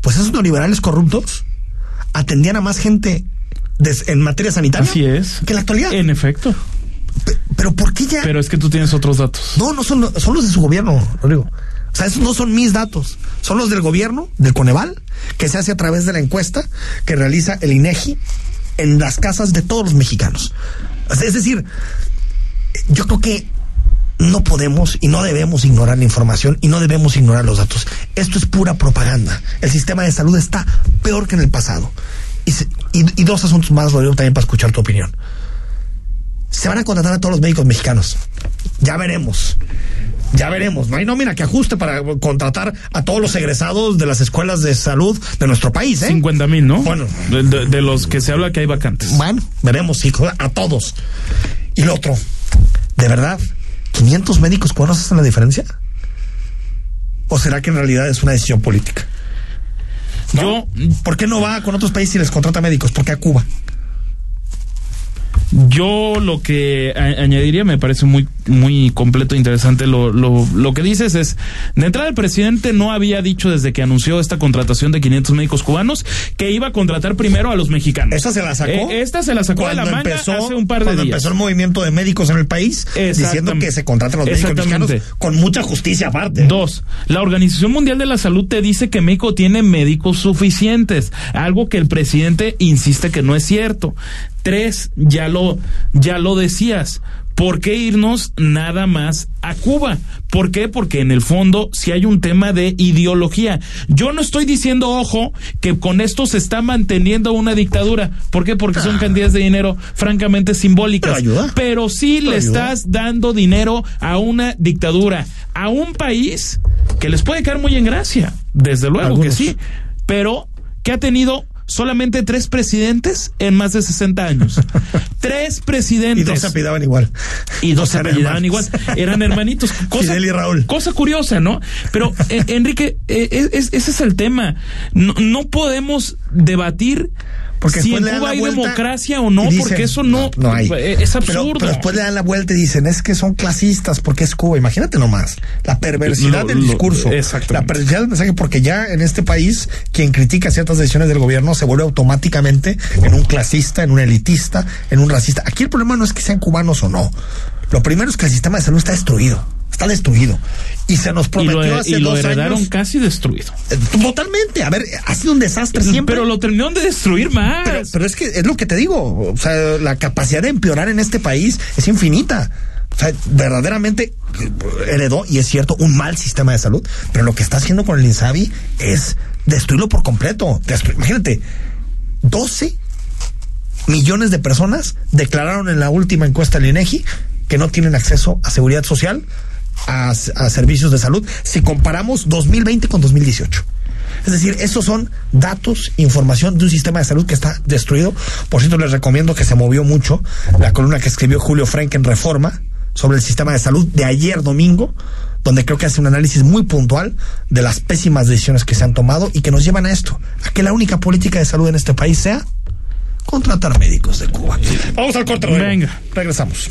pues esos neoliberales corruptos atendían a más gente en materia sanitaria Así es. que en la actualidad. En efecto. Pero ¿por qué ya? Pero es que tú tienes otros datos. No, no son, son los de su gobierno, Rodrigo. O sea, esos no son mis datos. Son los del gobierno, del Coneval, que se hace a través de la encuesta que realiza el INEGI en las casas de todos los mexicanos. Es decir, yo creo que no podemos y no debemos ignorar la información y no debemos ignorar los datos. Esto es pura propaganda. El sistema de salud está peor que en el pasado. Y, se- y- y dos asuntos más, Rodrigo, también para escuchar tu opinión. Se van a contratar a todos los médicos mexicanos. Ya veremos. Ya veremos. No hay nómina que ajuste para contratar a todos los egresados de las escuelas de salud de nuestro país, ¿eh? 50 mil, ¿no? Bueno. De, de- de los que se habla que hay vacantes. Bueno, veremos, hijo, a todos. Y lo otro, ¿de verdad? ¿500 médicos cubanos hacen la diferencia? ¿O será que en realidad es una decisión política? Yo, ¿Por qué no va con otros países y les contrata médicos? ¿Por qué a Cuba? Yo lo que añadiría me parece muy muy completo e interesante lo, lo, lo que dices es de entrada el presidente no había dicho desde que anunció esta contratación de 500 médicos cubanos que iba a contratar primero a los mexicanos. ¿Esa se la sacó? Eh, esta se la sacó de la manga empezó, hace un par de cuando días. empezó el movimiento de médicos en el país diciendo que se contratan los médicos mexicanos con mucha justicia aparte. Dos, la Organización Mundial de la Salud te dice que México tiene médicos suficientes, algo que el presidente insiste que no es cierto. Tres, ya lo, ya lo decías. ¿Por qué irnos nada más a Cuba? ¿Por qué? Porque en el fondo si hay un tema de ideología. Yo no estoy diciendo, ojo, que con esto se está manteniendo una dictadura. ¿Por qué? Porque son cantidades de dinero francamente simbólicas. Pero ayuda. Pero sí le estás dando dinero a una dictadura, a un país que les puede caer muy en gracia, desde luego Algunos. que sí, pero que ha tenido solamente tres presidentes en más de 60 años. tres Y presidentes. dos se apellidaban igual. Y dos se apellidaban igual. Eran hermanitos. Cosa, Fidel y Raúl. Cosa curiosa, ¿no? Pero, eh, Enrique, eh, es- es- ese es el tema. No, no podemos debatir Porque si en Cuba hay vuelta democracia o no, dicen, porque eso no, no hay. eh, es absurdo. Pero, después le dan la vuelta y dicen, es que son clasistas porque es Cuba. Imagínate nomás, la perversidad Lo- del lo- discurso, la perversidad del mensaje, porque ya en este país quien critica ciertas decisiones del gobierno se vuelve automáticamente en un clasista, en un elitista, en un racista. Aquí el problema no es que sean cubanos o no. Lo primero es que el sistema de salud está destruido. está destruido. Y se nos prometió y lo, hace y lo dos heredaron años. casi destruido. Eh, Totalmente. A ver, ha sido un desastre siempre. Pero lo terminaron de destruir más. Pero, pero es que es lo que te digo. O sea, la capacidad de empeorar en este país es infinita. O sea, verdaderamente eh, heredó, y es cierto, un mal sistema de salud. Pero lo que está haciendo con el INSABI es destruirlo por completo. Destru- Imagínate, 12 millones de personas declararon en la última encuesta del INEGI que no tienen acceso a seguridad social, a, a servicios de salud, si comparamos 2020 con 2018. Es decir, esos son datos, información de un sistema de salud que está destruido. Por cierto, les recomiendo que se movió mucho la columna que escribió Julio Frank en Reforma sobre el sistema de salud de ayer domingo, donde creo que hace un análisis muy puntual de las pésimas decisiones que se han tomado y que nos llevan a esto, a que la única política de salud en este país sea contratar médicos de Cuba. Vamos al corte. Venga. Regresamos.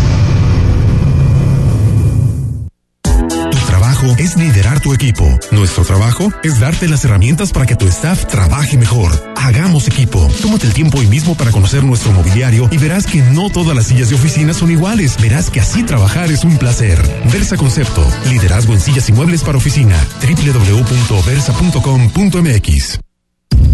Es liderar tu equipo. Nuestro trabajo es darte las herramientas para que tu staff trabaje mejor. Hagamos equipo. Tómate el tiempo hoy mismo para conocer nuestro mobiliario y verás que no todas las sillas de oficina son iguales. Verás que así trabajar es un placer. Versa Concepto. Liderazgo en sillas y muebles para oficina. www.versa.com.mx.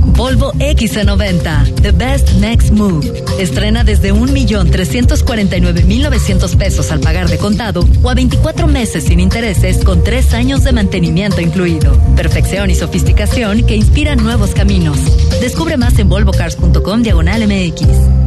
Volvo XC90, The Best Next Move. Estrena desde 1.349.900 pesos al pagar de contado o a 24 meses sin intereses con 3 años de mantenimiento incluido. Perfección y sofisticación que inspiran nuevos caminos. Descubre más en volvocars.com diagonal MX.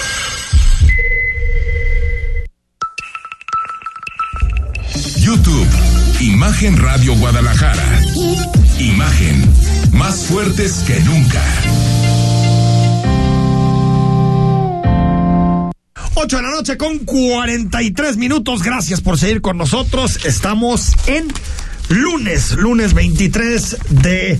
YouTube, Imagen Radio Guadalajara. Imagen, más fuertes que nunca. 8 de la noche con 43 minutos. Gracias por seguir con nosotros. Estamos en lunes, lunes 23 de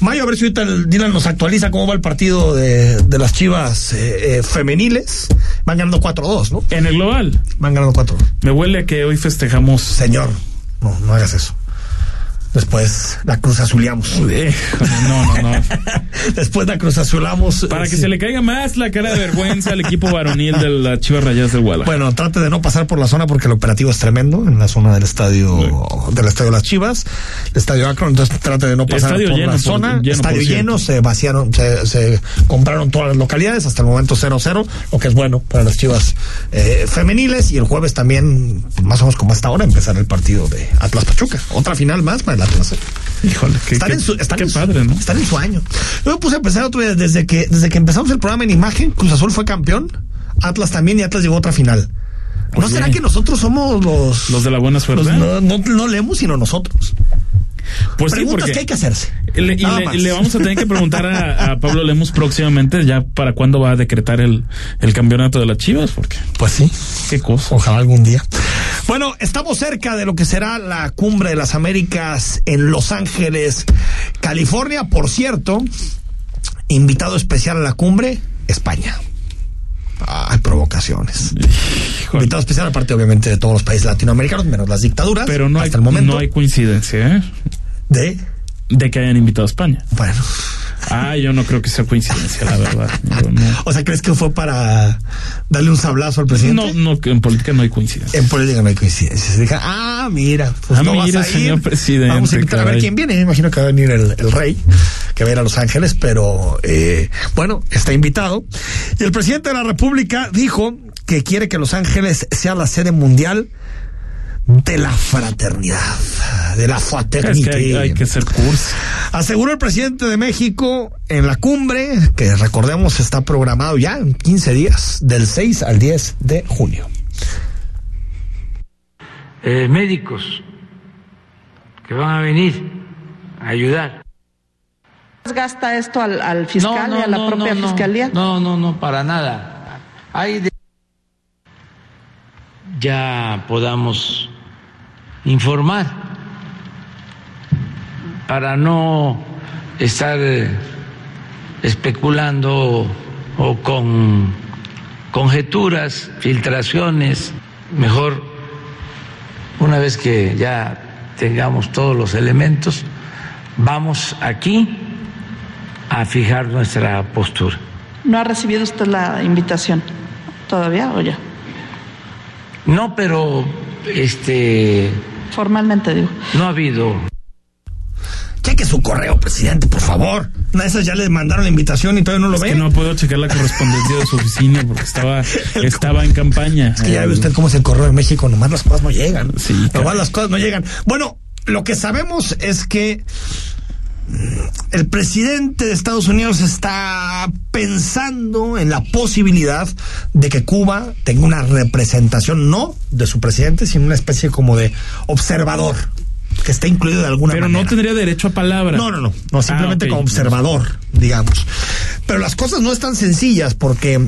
mayo. A ver si ahorita el Dylan nos actualiza cómo va el partido de, de las chivas eh, eh, femeniles. Van ganando 4-2, ¿no? En el global. Van ganando 4-2. Me huele a que hoy festejamos. Señor, no, no hagas eso. Después la cruz azuleamos. No, no, no. Después la cruz azulamos. Para que sí. se le caiga más la cara de vergüenza al equipo varonil de las Chivas Rayadas del Guadalajara. Bueno, trate de no pasar por la zona porque el operativo es tremendo en la zona del estadio del estadio Las Chivas, el estadio Akron, entonces trate de no pasar Estadio por lleno, la por- zona, lleno, estadio por lleno, se vaciaron, se, se compraron todas las localidades, hasta el momento 0-0, lo que es bueno para las Chivas eh, femeniles y el jueves también, más o menos como hasta ahora, empezar el partido de Atlas Pachuca, otra final más para ¿eh? Híjole, qué, están qué- en su, están qué en su- padre, ¿no? están en su año. Yo me puse a pensar otro día, desde que, desde que empezamos el programa en imagen, Cruz Azul fue campeón, Atlas también y Atlas llegó a otra final. ¿No será que nosotros somos los... Los de la buena suerte. los- no, no, no leemos, sino nosotros. Pues sí, Preguntas porque que hay que hacerse. le, y le vamos a tener que preguntar a, a Pablo Lemos próximamente ya para cuándo va a decretar el, el campeonato de las Chivas, porque Pues sí. qué cosa. Ojalá algún día. Bueno, estamos cerca de lo que será la cumbre de las Américas en Los Ángeles, California. Por cierto, invitado especial a la cumbre, España. Hay provocaciones. Híjole. Invitado especial, aparte, obviamente, de todos los países latinoamericanos, menos las dictaduras. Pero no hay, hasta el momento. no hay coincidencia, ¿eh? ¿De? De que hayan invitado a España. Bueno. Ah, yo no creo que sea coincidencia, la verdad. No. O sea, ¿crees que fue para darle un sablazo al presidente? No, no, en política no hay coincidencia. En política no hay coincidencias. Dije, ah, mira, pues Ah, no mira, vas a señor ir. presidente, Vamos a invitar a ver quién viene. Me imagino que va a venir el, el rey, que va a ir a Los Ángeles, pero eh, bueno, está invitado. Y el presidente de la República dijo que quiere que Los Ángeles sea la sede mundial de la fraternidad, de la Es fraternidad. que hay, hay que hacer curso. Aseguró el presidente de México en la cumbre, que recordemos está programado ya en 15 días, del 6 al 10 de junio. eh, médicos que van a venir a ayudar. gasta esto al, al fiscal y a la propia no, fiscalía? No, no, no, para nada. Hay de- ya podamos informar para no estar eh, especulando o con conjeturas, filtraciones, mejor una vez que ya tengamos todos los elementos, vamos aquí a fijar nuestra postura. ¿No ha recibido usted la invitación todavía o ya? No, pero este Formalmente digo. no ha habido Cheque su correo, presidente, por favor. Una de esas ya les mandaron la invitación y todavía no lo Es ve. que no puedo checar la correspondencia de su oficina porque estaba, estaba en campaña. Es que ya ve usted cómo es el correo de México, nomás las cosas no llegan. Sí, nomás las cosas no llegan. Bueno, lo que sabemos es que el presidente de Estados Unidos está pensando en la posibilidad de que Cuba tenga una representación no de su presidente, sino una especie como de observador que esté incluido de alguna Pero manera. no tendría derecho a palabra. No, no, no, no simplemente Ah, ok. como observador, digamos. Pero las cosas no están sencillas porque eh,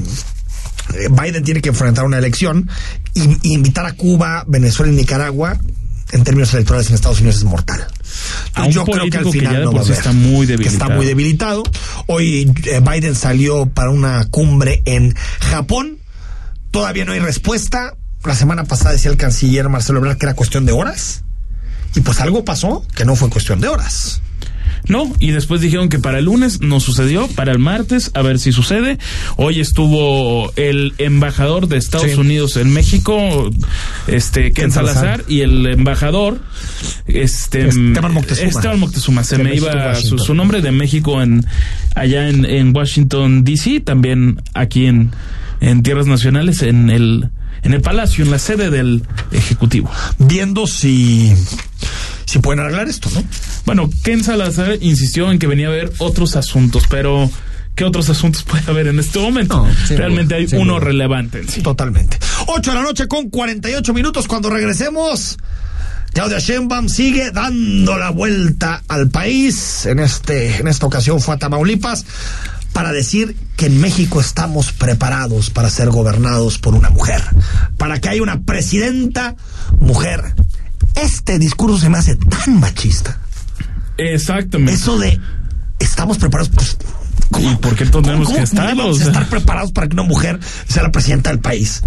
Biden tiene que enfrentar una elección y, y invitar a Cuba, Venezuela y Nicaragua en términos electorales en Estados Unidos es mortal. A un yo creo que al que final ya de no por va a sí haber, está muy que está debilitado. muy debilitado. Hoy eh, Biden salió para una cumbre en Japón. Todavía no hay respuesta. La semana pasada decía el canciller Marcelo Ebrard que era cuestión de horas. Y pues algo pasó que no fue cuestión de horas. No, y después dijeron que para el lunes no sucedió, para el martes a ver si sucede. Hoy estuvo el embajador de Estados Sí. Unidos en México, este Ken Salazar. Salazar, y el embajador este Esteban Moctezuma. Esteban Moctezuma, se De me México, iba su, su nombre de México en allá en, en Washington DC, también aquí en en tierras nacionales en el en el palacio, en la sede del ejecutivo. Viendo si, si pueden arreglar esto, ¿no? Bueno, Ken Salazar insistió en que venía a ver otros asuntos, pero ¿qué otros asuntos puede haber en este momento? sin Realmente duda, hay uno duda. relevante en sí. Totalmente. 8 de la noche con 48 minutos. Cuando regresemos, Claudia Sheinbaum sigue dando la vuelta al país. En, este, en esta ocasión fue a Tamaulipas para decir que en México estamos preparados para ser gobernados por una mujer. Para que haya una presidenta mujer. Este discurso se me hace tan machista. Exactamente. Eso de estamos preparados. Pues, ¿Y por qué tenemos ¿Cómo que estar? estar preparados para que una mujer sea la presidenta del país?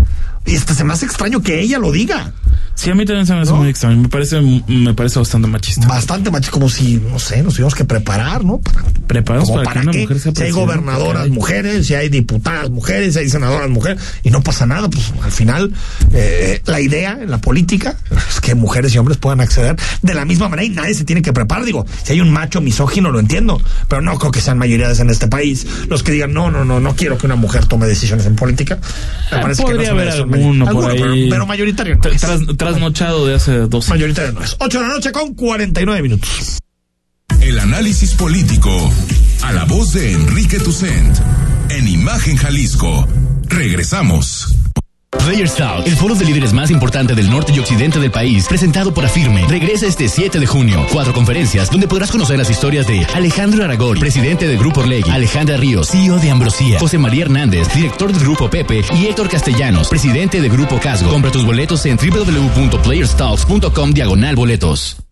Y este se me hace extraño que ella lo diga. Sí, a mí también se me hace muy extraño. Me parece, me parece bastante machista. Bastante machista, como si, no sé, nos tuviéramos que preparar, ¿no? Para, Preparados para, para que una qué? mujer sea si hay gobernadoras mujeres, si hay diputadas mujeres, si hay senadoras mujeres, y no pasa nada, pues al final eh, la idea en la política es que mujeres y hombres puedan acceder de la misma manera y nadie se tiene que preparar. Digo, si hay un macho misógino, lo entiendo, pero no creo que sean mayorías en este país los que digan, no, no, no, no quiero que una mujer tome decisiones en política. Me parece que no haber alguno por ahí. pero, pero mayoritario no es. Tras- trasnochado de hace dos años. Mayoritario no es. 8 de la noche con 49 minutos. El análisis político. A la voz de Enrique Tucent. En Imagen Jalisco. Regresamos. Players Talk, el foro de líderes más importante del norte y occidente del país, presentado por Afirme, regresa este 7 de junio. Cuatro conferencias donde podrás conocer las historias de Alejandro Aragón, presidente de Grupo Orlegui, Alejandra Ríos, CEO de Ambrosía, José María Hernández, director del Grupo Pepe, y Héctor Castellanos, presidente de Grupo Casgo. Compra tus boletos en www.playerstalks.com diagonal boletos.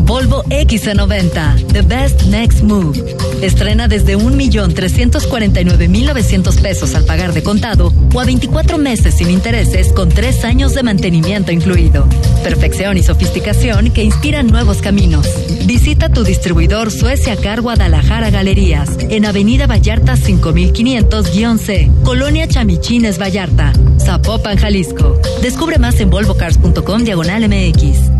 Volvo XC90, The Best Next Move. Estrena desde 1.349.900 pesos al pagar de contado o a 24 meses sin intereses con 3 años de mantenimiento incluido. Perfección y sofisticación que inspiran nuevos caminos. Visita tu distribuidor Suecia Car Guadalajara Galerías en Avenida Vallarta 5500-C, Colonia Chamichines Vallarta, Zapopan, Jalisco. Descubre más en volvocars.com diagonal MX.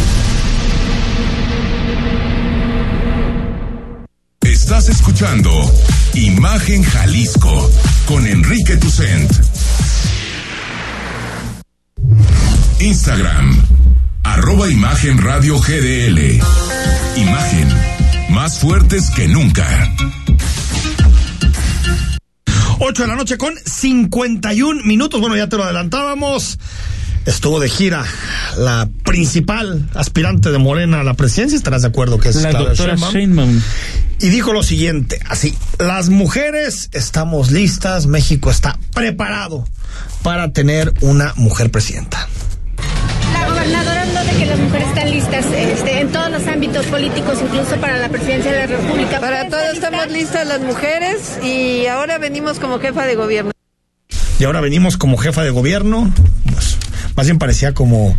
Estás escuchando Imagen Jalisco con Enrique Tucent. Instagram, arroba Imagen Radio GDL. Imagen, más fuertes que nunca. 8 de la noche con 51 minutos. Bueno, ya te lo adelantábamos. Estuvo de gira la principal aspirante de Morena a la presidencia. Estarás de acuerdo que es La Claudia doctora Sheinbaum. Y dijo lo siguiente, así, las mujeres estamos listas, México está preparado para tener una mujer presidenta. La gobernadora habló de que las mujeres están listas este, en todos los ámbitos políticos, incluso para la presidencia de la República. Para todo estamos listas las mujeres y ahora venimos como jefa de gobierno. Y ahora venimos como jefa de gobierno, pues, más bien parecía como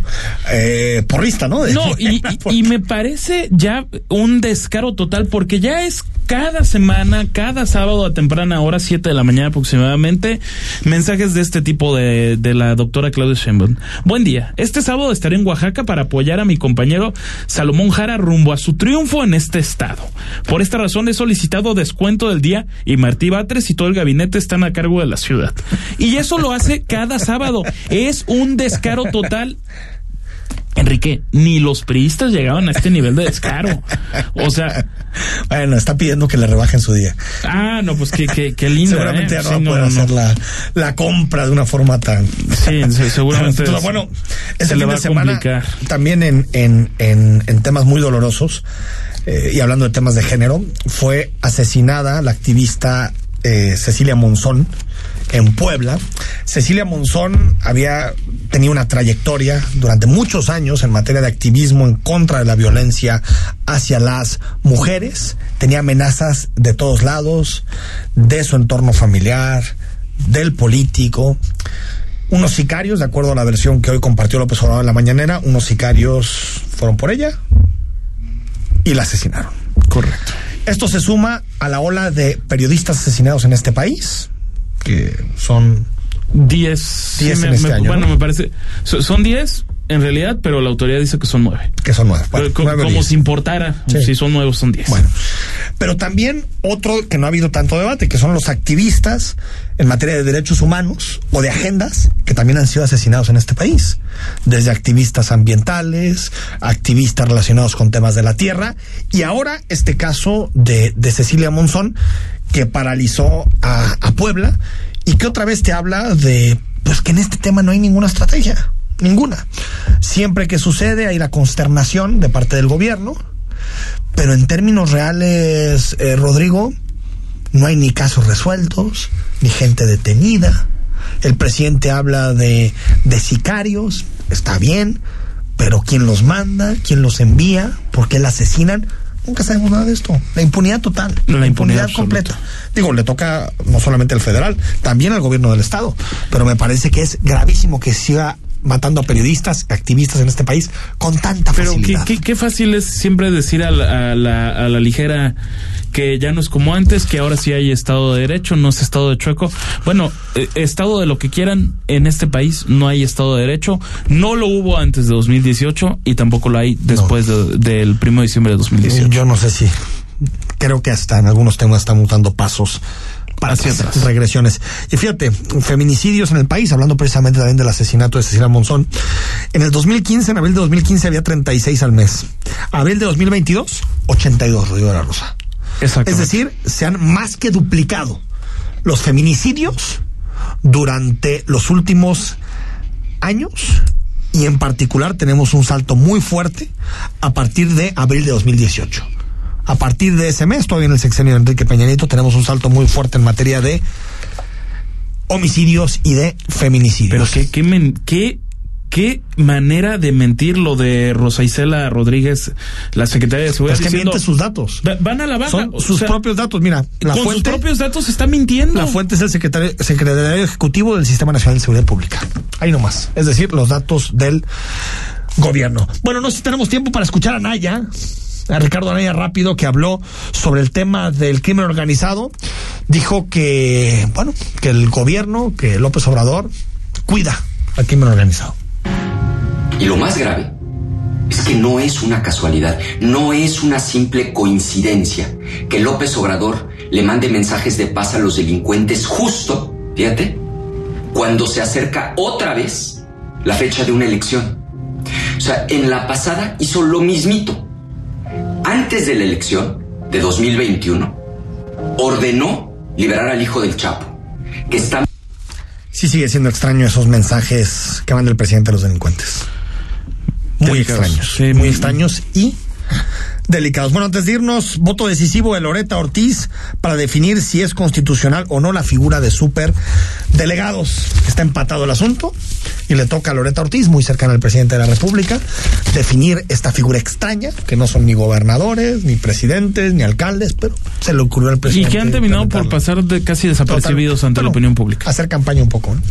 eh, porrista, ¿no? De- No, y, y- y me parece ya un descaro total porque ya es cada semana, cada sábado a temprana hora, 7 de la mañana aproximadamente, mensajes de este tipo de, de la doctora Claudia Sheinbaum. Buen día. Este sábado estaré en Oaxaca para apoyar a mi compañero Salomón Jara rumbo a su triunfo en este estado. Por esta razón he solicitado descuento del día y Martí Batres y todo el gabinete están a cargo de la ciudad. Y eso lo hace cada sábado. Es un descaro total. Enrique, ni los priistas llegaban a este nivel de descaro. O sea. Bueno, está pidiendo que le rebajen su día. Ah, no, pues qué, qué, qué lindo. Seguramente ¿eh? ya no Sí, va a poder no, hacer no. La, la compra de una forma tan. Sí, sí, seguramente Pero bueno, se este le va de a semana complicar. también en, en, en, en temas muy dolorosos eh, y hablando de temas de género, fue asesinada la activista eh, Cecilia Monzón en Puebla. Cecilia Monzón había tenido una trayectoria durante muchos años en materia de activismo en contra de la violencia hacia las mujeres. Tenía amenazas de todos lados, de su entorno familiar, del político. Unos sicarios, de acuerdo a la versión que hoy compartió López Obrador en la mañanera, unos sicarios fueron por ella y la asesinaron. Correcto. Esto se suma a la ola de periodistas asesinados en este país, que son 10. 10 Sí, este Bueno, ¿no? me parece. so- Son 10 en realidad, pero la autoridad dice que son 9. que son nueve. Bueno, nueve como diez. si importara. Sí. Si son nuevos, son 10. Bueno, pero también otro que no ha habido tanto debate, que son los activistas en materia de derechos humanos o de agendas que también han sido asesinados en este país. Desde activistas ambientales, activistas relacionados con temas de la tierra y ahora este caso de, de Cecilia Monzón que paralizó a, a Puebla y que otra vez te habla de pues que en este tema no hay ninguna estrategia. Ninguna. Siempre que sucede hay la consternación de parte del gobierno, pero en términos reales, eh, Rodrigo, no hay ni casos resueltos, ni gente detenida. El presidente habla de, de sicarios, está bien, pero quién los manda, quién los envía, por qué la asesinan, nunca sabemos nada de esto. La impunidad total, la, impunidad, completa. Digo, le toca no solamente al federal, también al gobierno del estado, pero me parece que es gravísimo que siga matando a periodistas, activistas en este país con tanta facilidad. Pero qué, fácil es siempre decir a la, a la, ligera que ya no es como antes, que ahora sí hay Estado de Derecho, no es Estado de Chueco. Bueno, eh, Estado de lo que quieran, en este país no hay Estado de Derecho. No lo hubo antes de 2018 y tampoco lo hay después del 1 de diciembre de 2018. Yo no sé si. Creo que hasta en algunos temas están mutando pasos para hacia regresiones. Y fíjate, feminicidios en el país, hablando precisamente también del asesinato de Cecilia Monzón. En el 2015, en abril de 2015 había 36 al mes. Abril de 2022, 82, Rodrigo de la Rosa. Es decir, se han más que duplicado los feminicidios durante los últimos años y en particular tenemos un salto muy fuerte a partir de abril de 2018 a partir de ese mes, todavía en el sexenio de Enrique Peña Nieto, tenemos un salto muy fuerte en materia de homicidios y de feminicidios. Pero qué, qué, qué, qué manera de mentir lo de Rosa Isela Rodríguez, la secretaria de Seguridad. Es que miente sus datos. Van a la baja. Son sus propios datos, mira. La con sus propios datos está mintiendo. La fuente es el secretario, secretario ejecutivo del Sistema Nacional de Seguridad Pública. Ahí nomás. Es decir, los datos del gobierno. Bueno, no sé si tenemos tiempo para escuchar a Naya Ricardo Anaya rápido que habló sobre el tema del crimen organizado, dijo que, bueno, que el gobierno, que López Obrador cuida al crimen organizado. Y lo más grave es que no es una casualidad, no es una simple coincidencia que López Obrador le mande mensajes de paz a los delincuentes justo, fíjate, cuando se acerca otra vez la fecha de una elección. O sea, en la pasada hizo lo mismito antes de la elección de 2021, ordenó liberar al hijo del Chapo, que está... Sí sigue siendo extraño esos mensajes que van del presidente a los delincuentes. Muy extraños. muy extraños y delicados. Bueno, antes de irnos, voto decisivo de Loreta Ortiz para definir si es constitucional o no la figura de super delegados. Está empatado el asunto y le toca a Loreta Ortiz, muy cercana al presidente de la República, definir esta figura extraña, que no son ni gobernadores, ni presidentes, ni alcaldes, pero se le ocurrió al presidente. Y que han terminado por pasar de casi desapercibidos ante la opinión pública. Hacer campaña un poco, ¿no?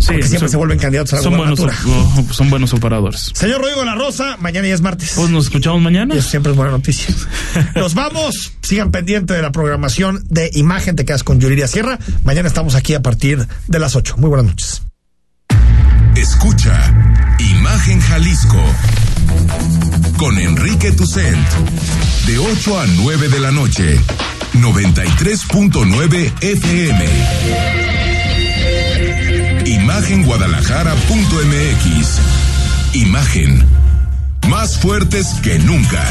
Sí, Porque siempre se vuelven candidatos a la son buenos, son buenos operadores. Señor Rodrigo La Rosa, mañana ya es martes. Pues nos escuchamos mañana. Y eso siempre es buena noticia. Nos vamos. Sigan pendiente de la programación de Imagen. Te quedas con Yuridia Sierra. Mañana estamos aquí a partir de las 8. Muy buenas noches. Escucha Imagen Jalisco con Enrique Tucent de 8 a 9 de la noche 93.9 FM Imagenguadalajara.mx Imagen más fuertes que nunca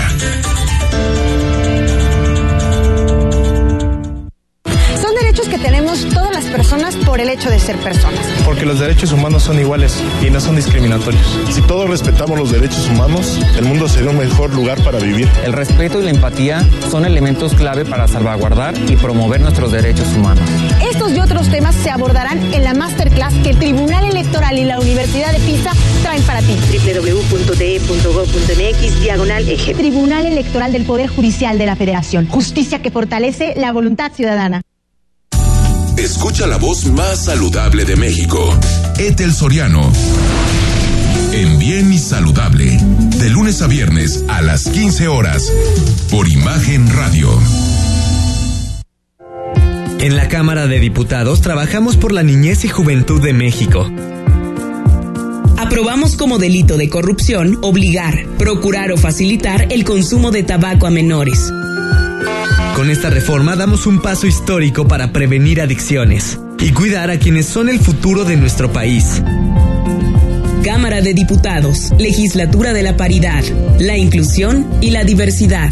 que tenemos todas las personas por el hecho de ser personas. Porque los derechos humanos son iguales y no son discriminatorios. Si todos respetamos los derechos humanos, el mundo sería un mejor lugar para vivir. El respeto y la empatía son elementos clave para salvaguardar y promover nuestros derechos humanos. Estos y otros temas se abordarán en la masterclass que el Tribunal Electoral y la Universidad de Pisa traen para ti. www.de.gov.mx diagonal eje. Tribunal Electoral del Poder Judicial de la Federación. Justicia que fortalece la voluntad ciudadana. Escucha la voz más saludable de México. Etel Soriano. En Bien y Saludable. De lunes a viernes a las 15 horas. Por Imagen Radio. En la Cámara de Diputados trabajamos por la niñez y juventud de México. Aprobamos como delito de corrupción obligar, procurar o facilitar el consumo de tabaco a menores. Con esta reforma damos un paso histórico para prevenir adicciones y cuidar a quienes son el futuro de nuestro país. Cámara de Diputados, Legislatura de la Paridad, la Inclusión y la Diversidad.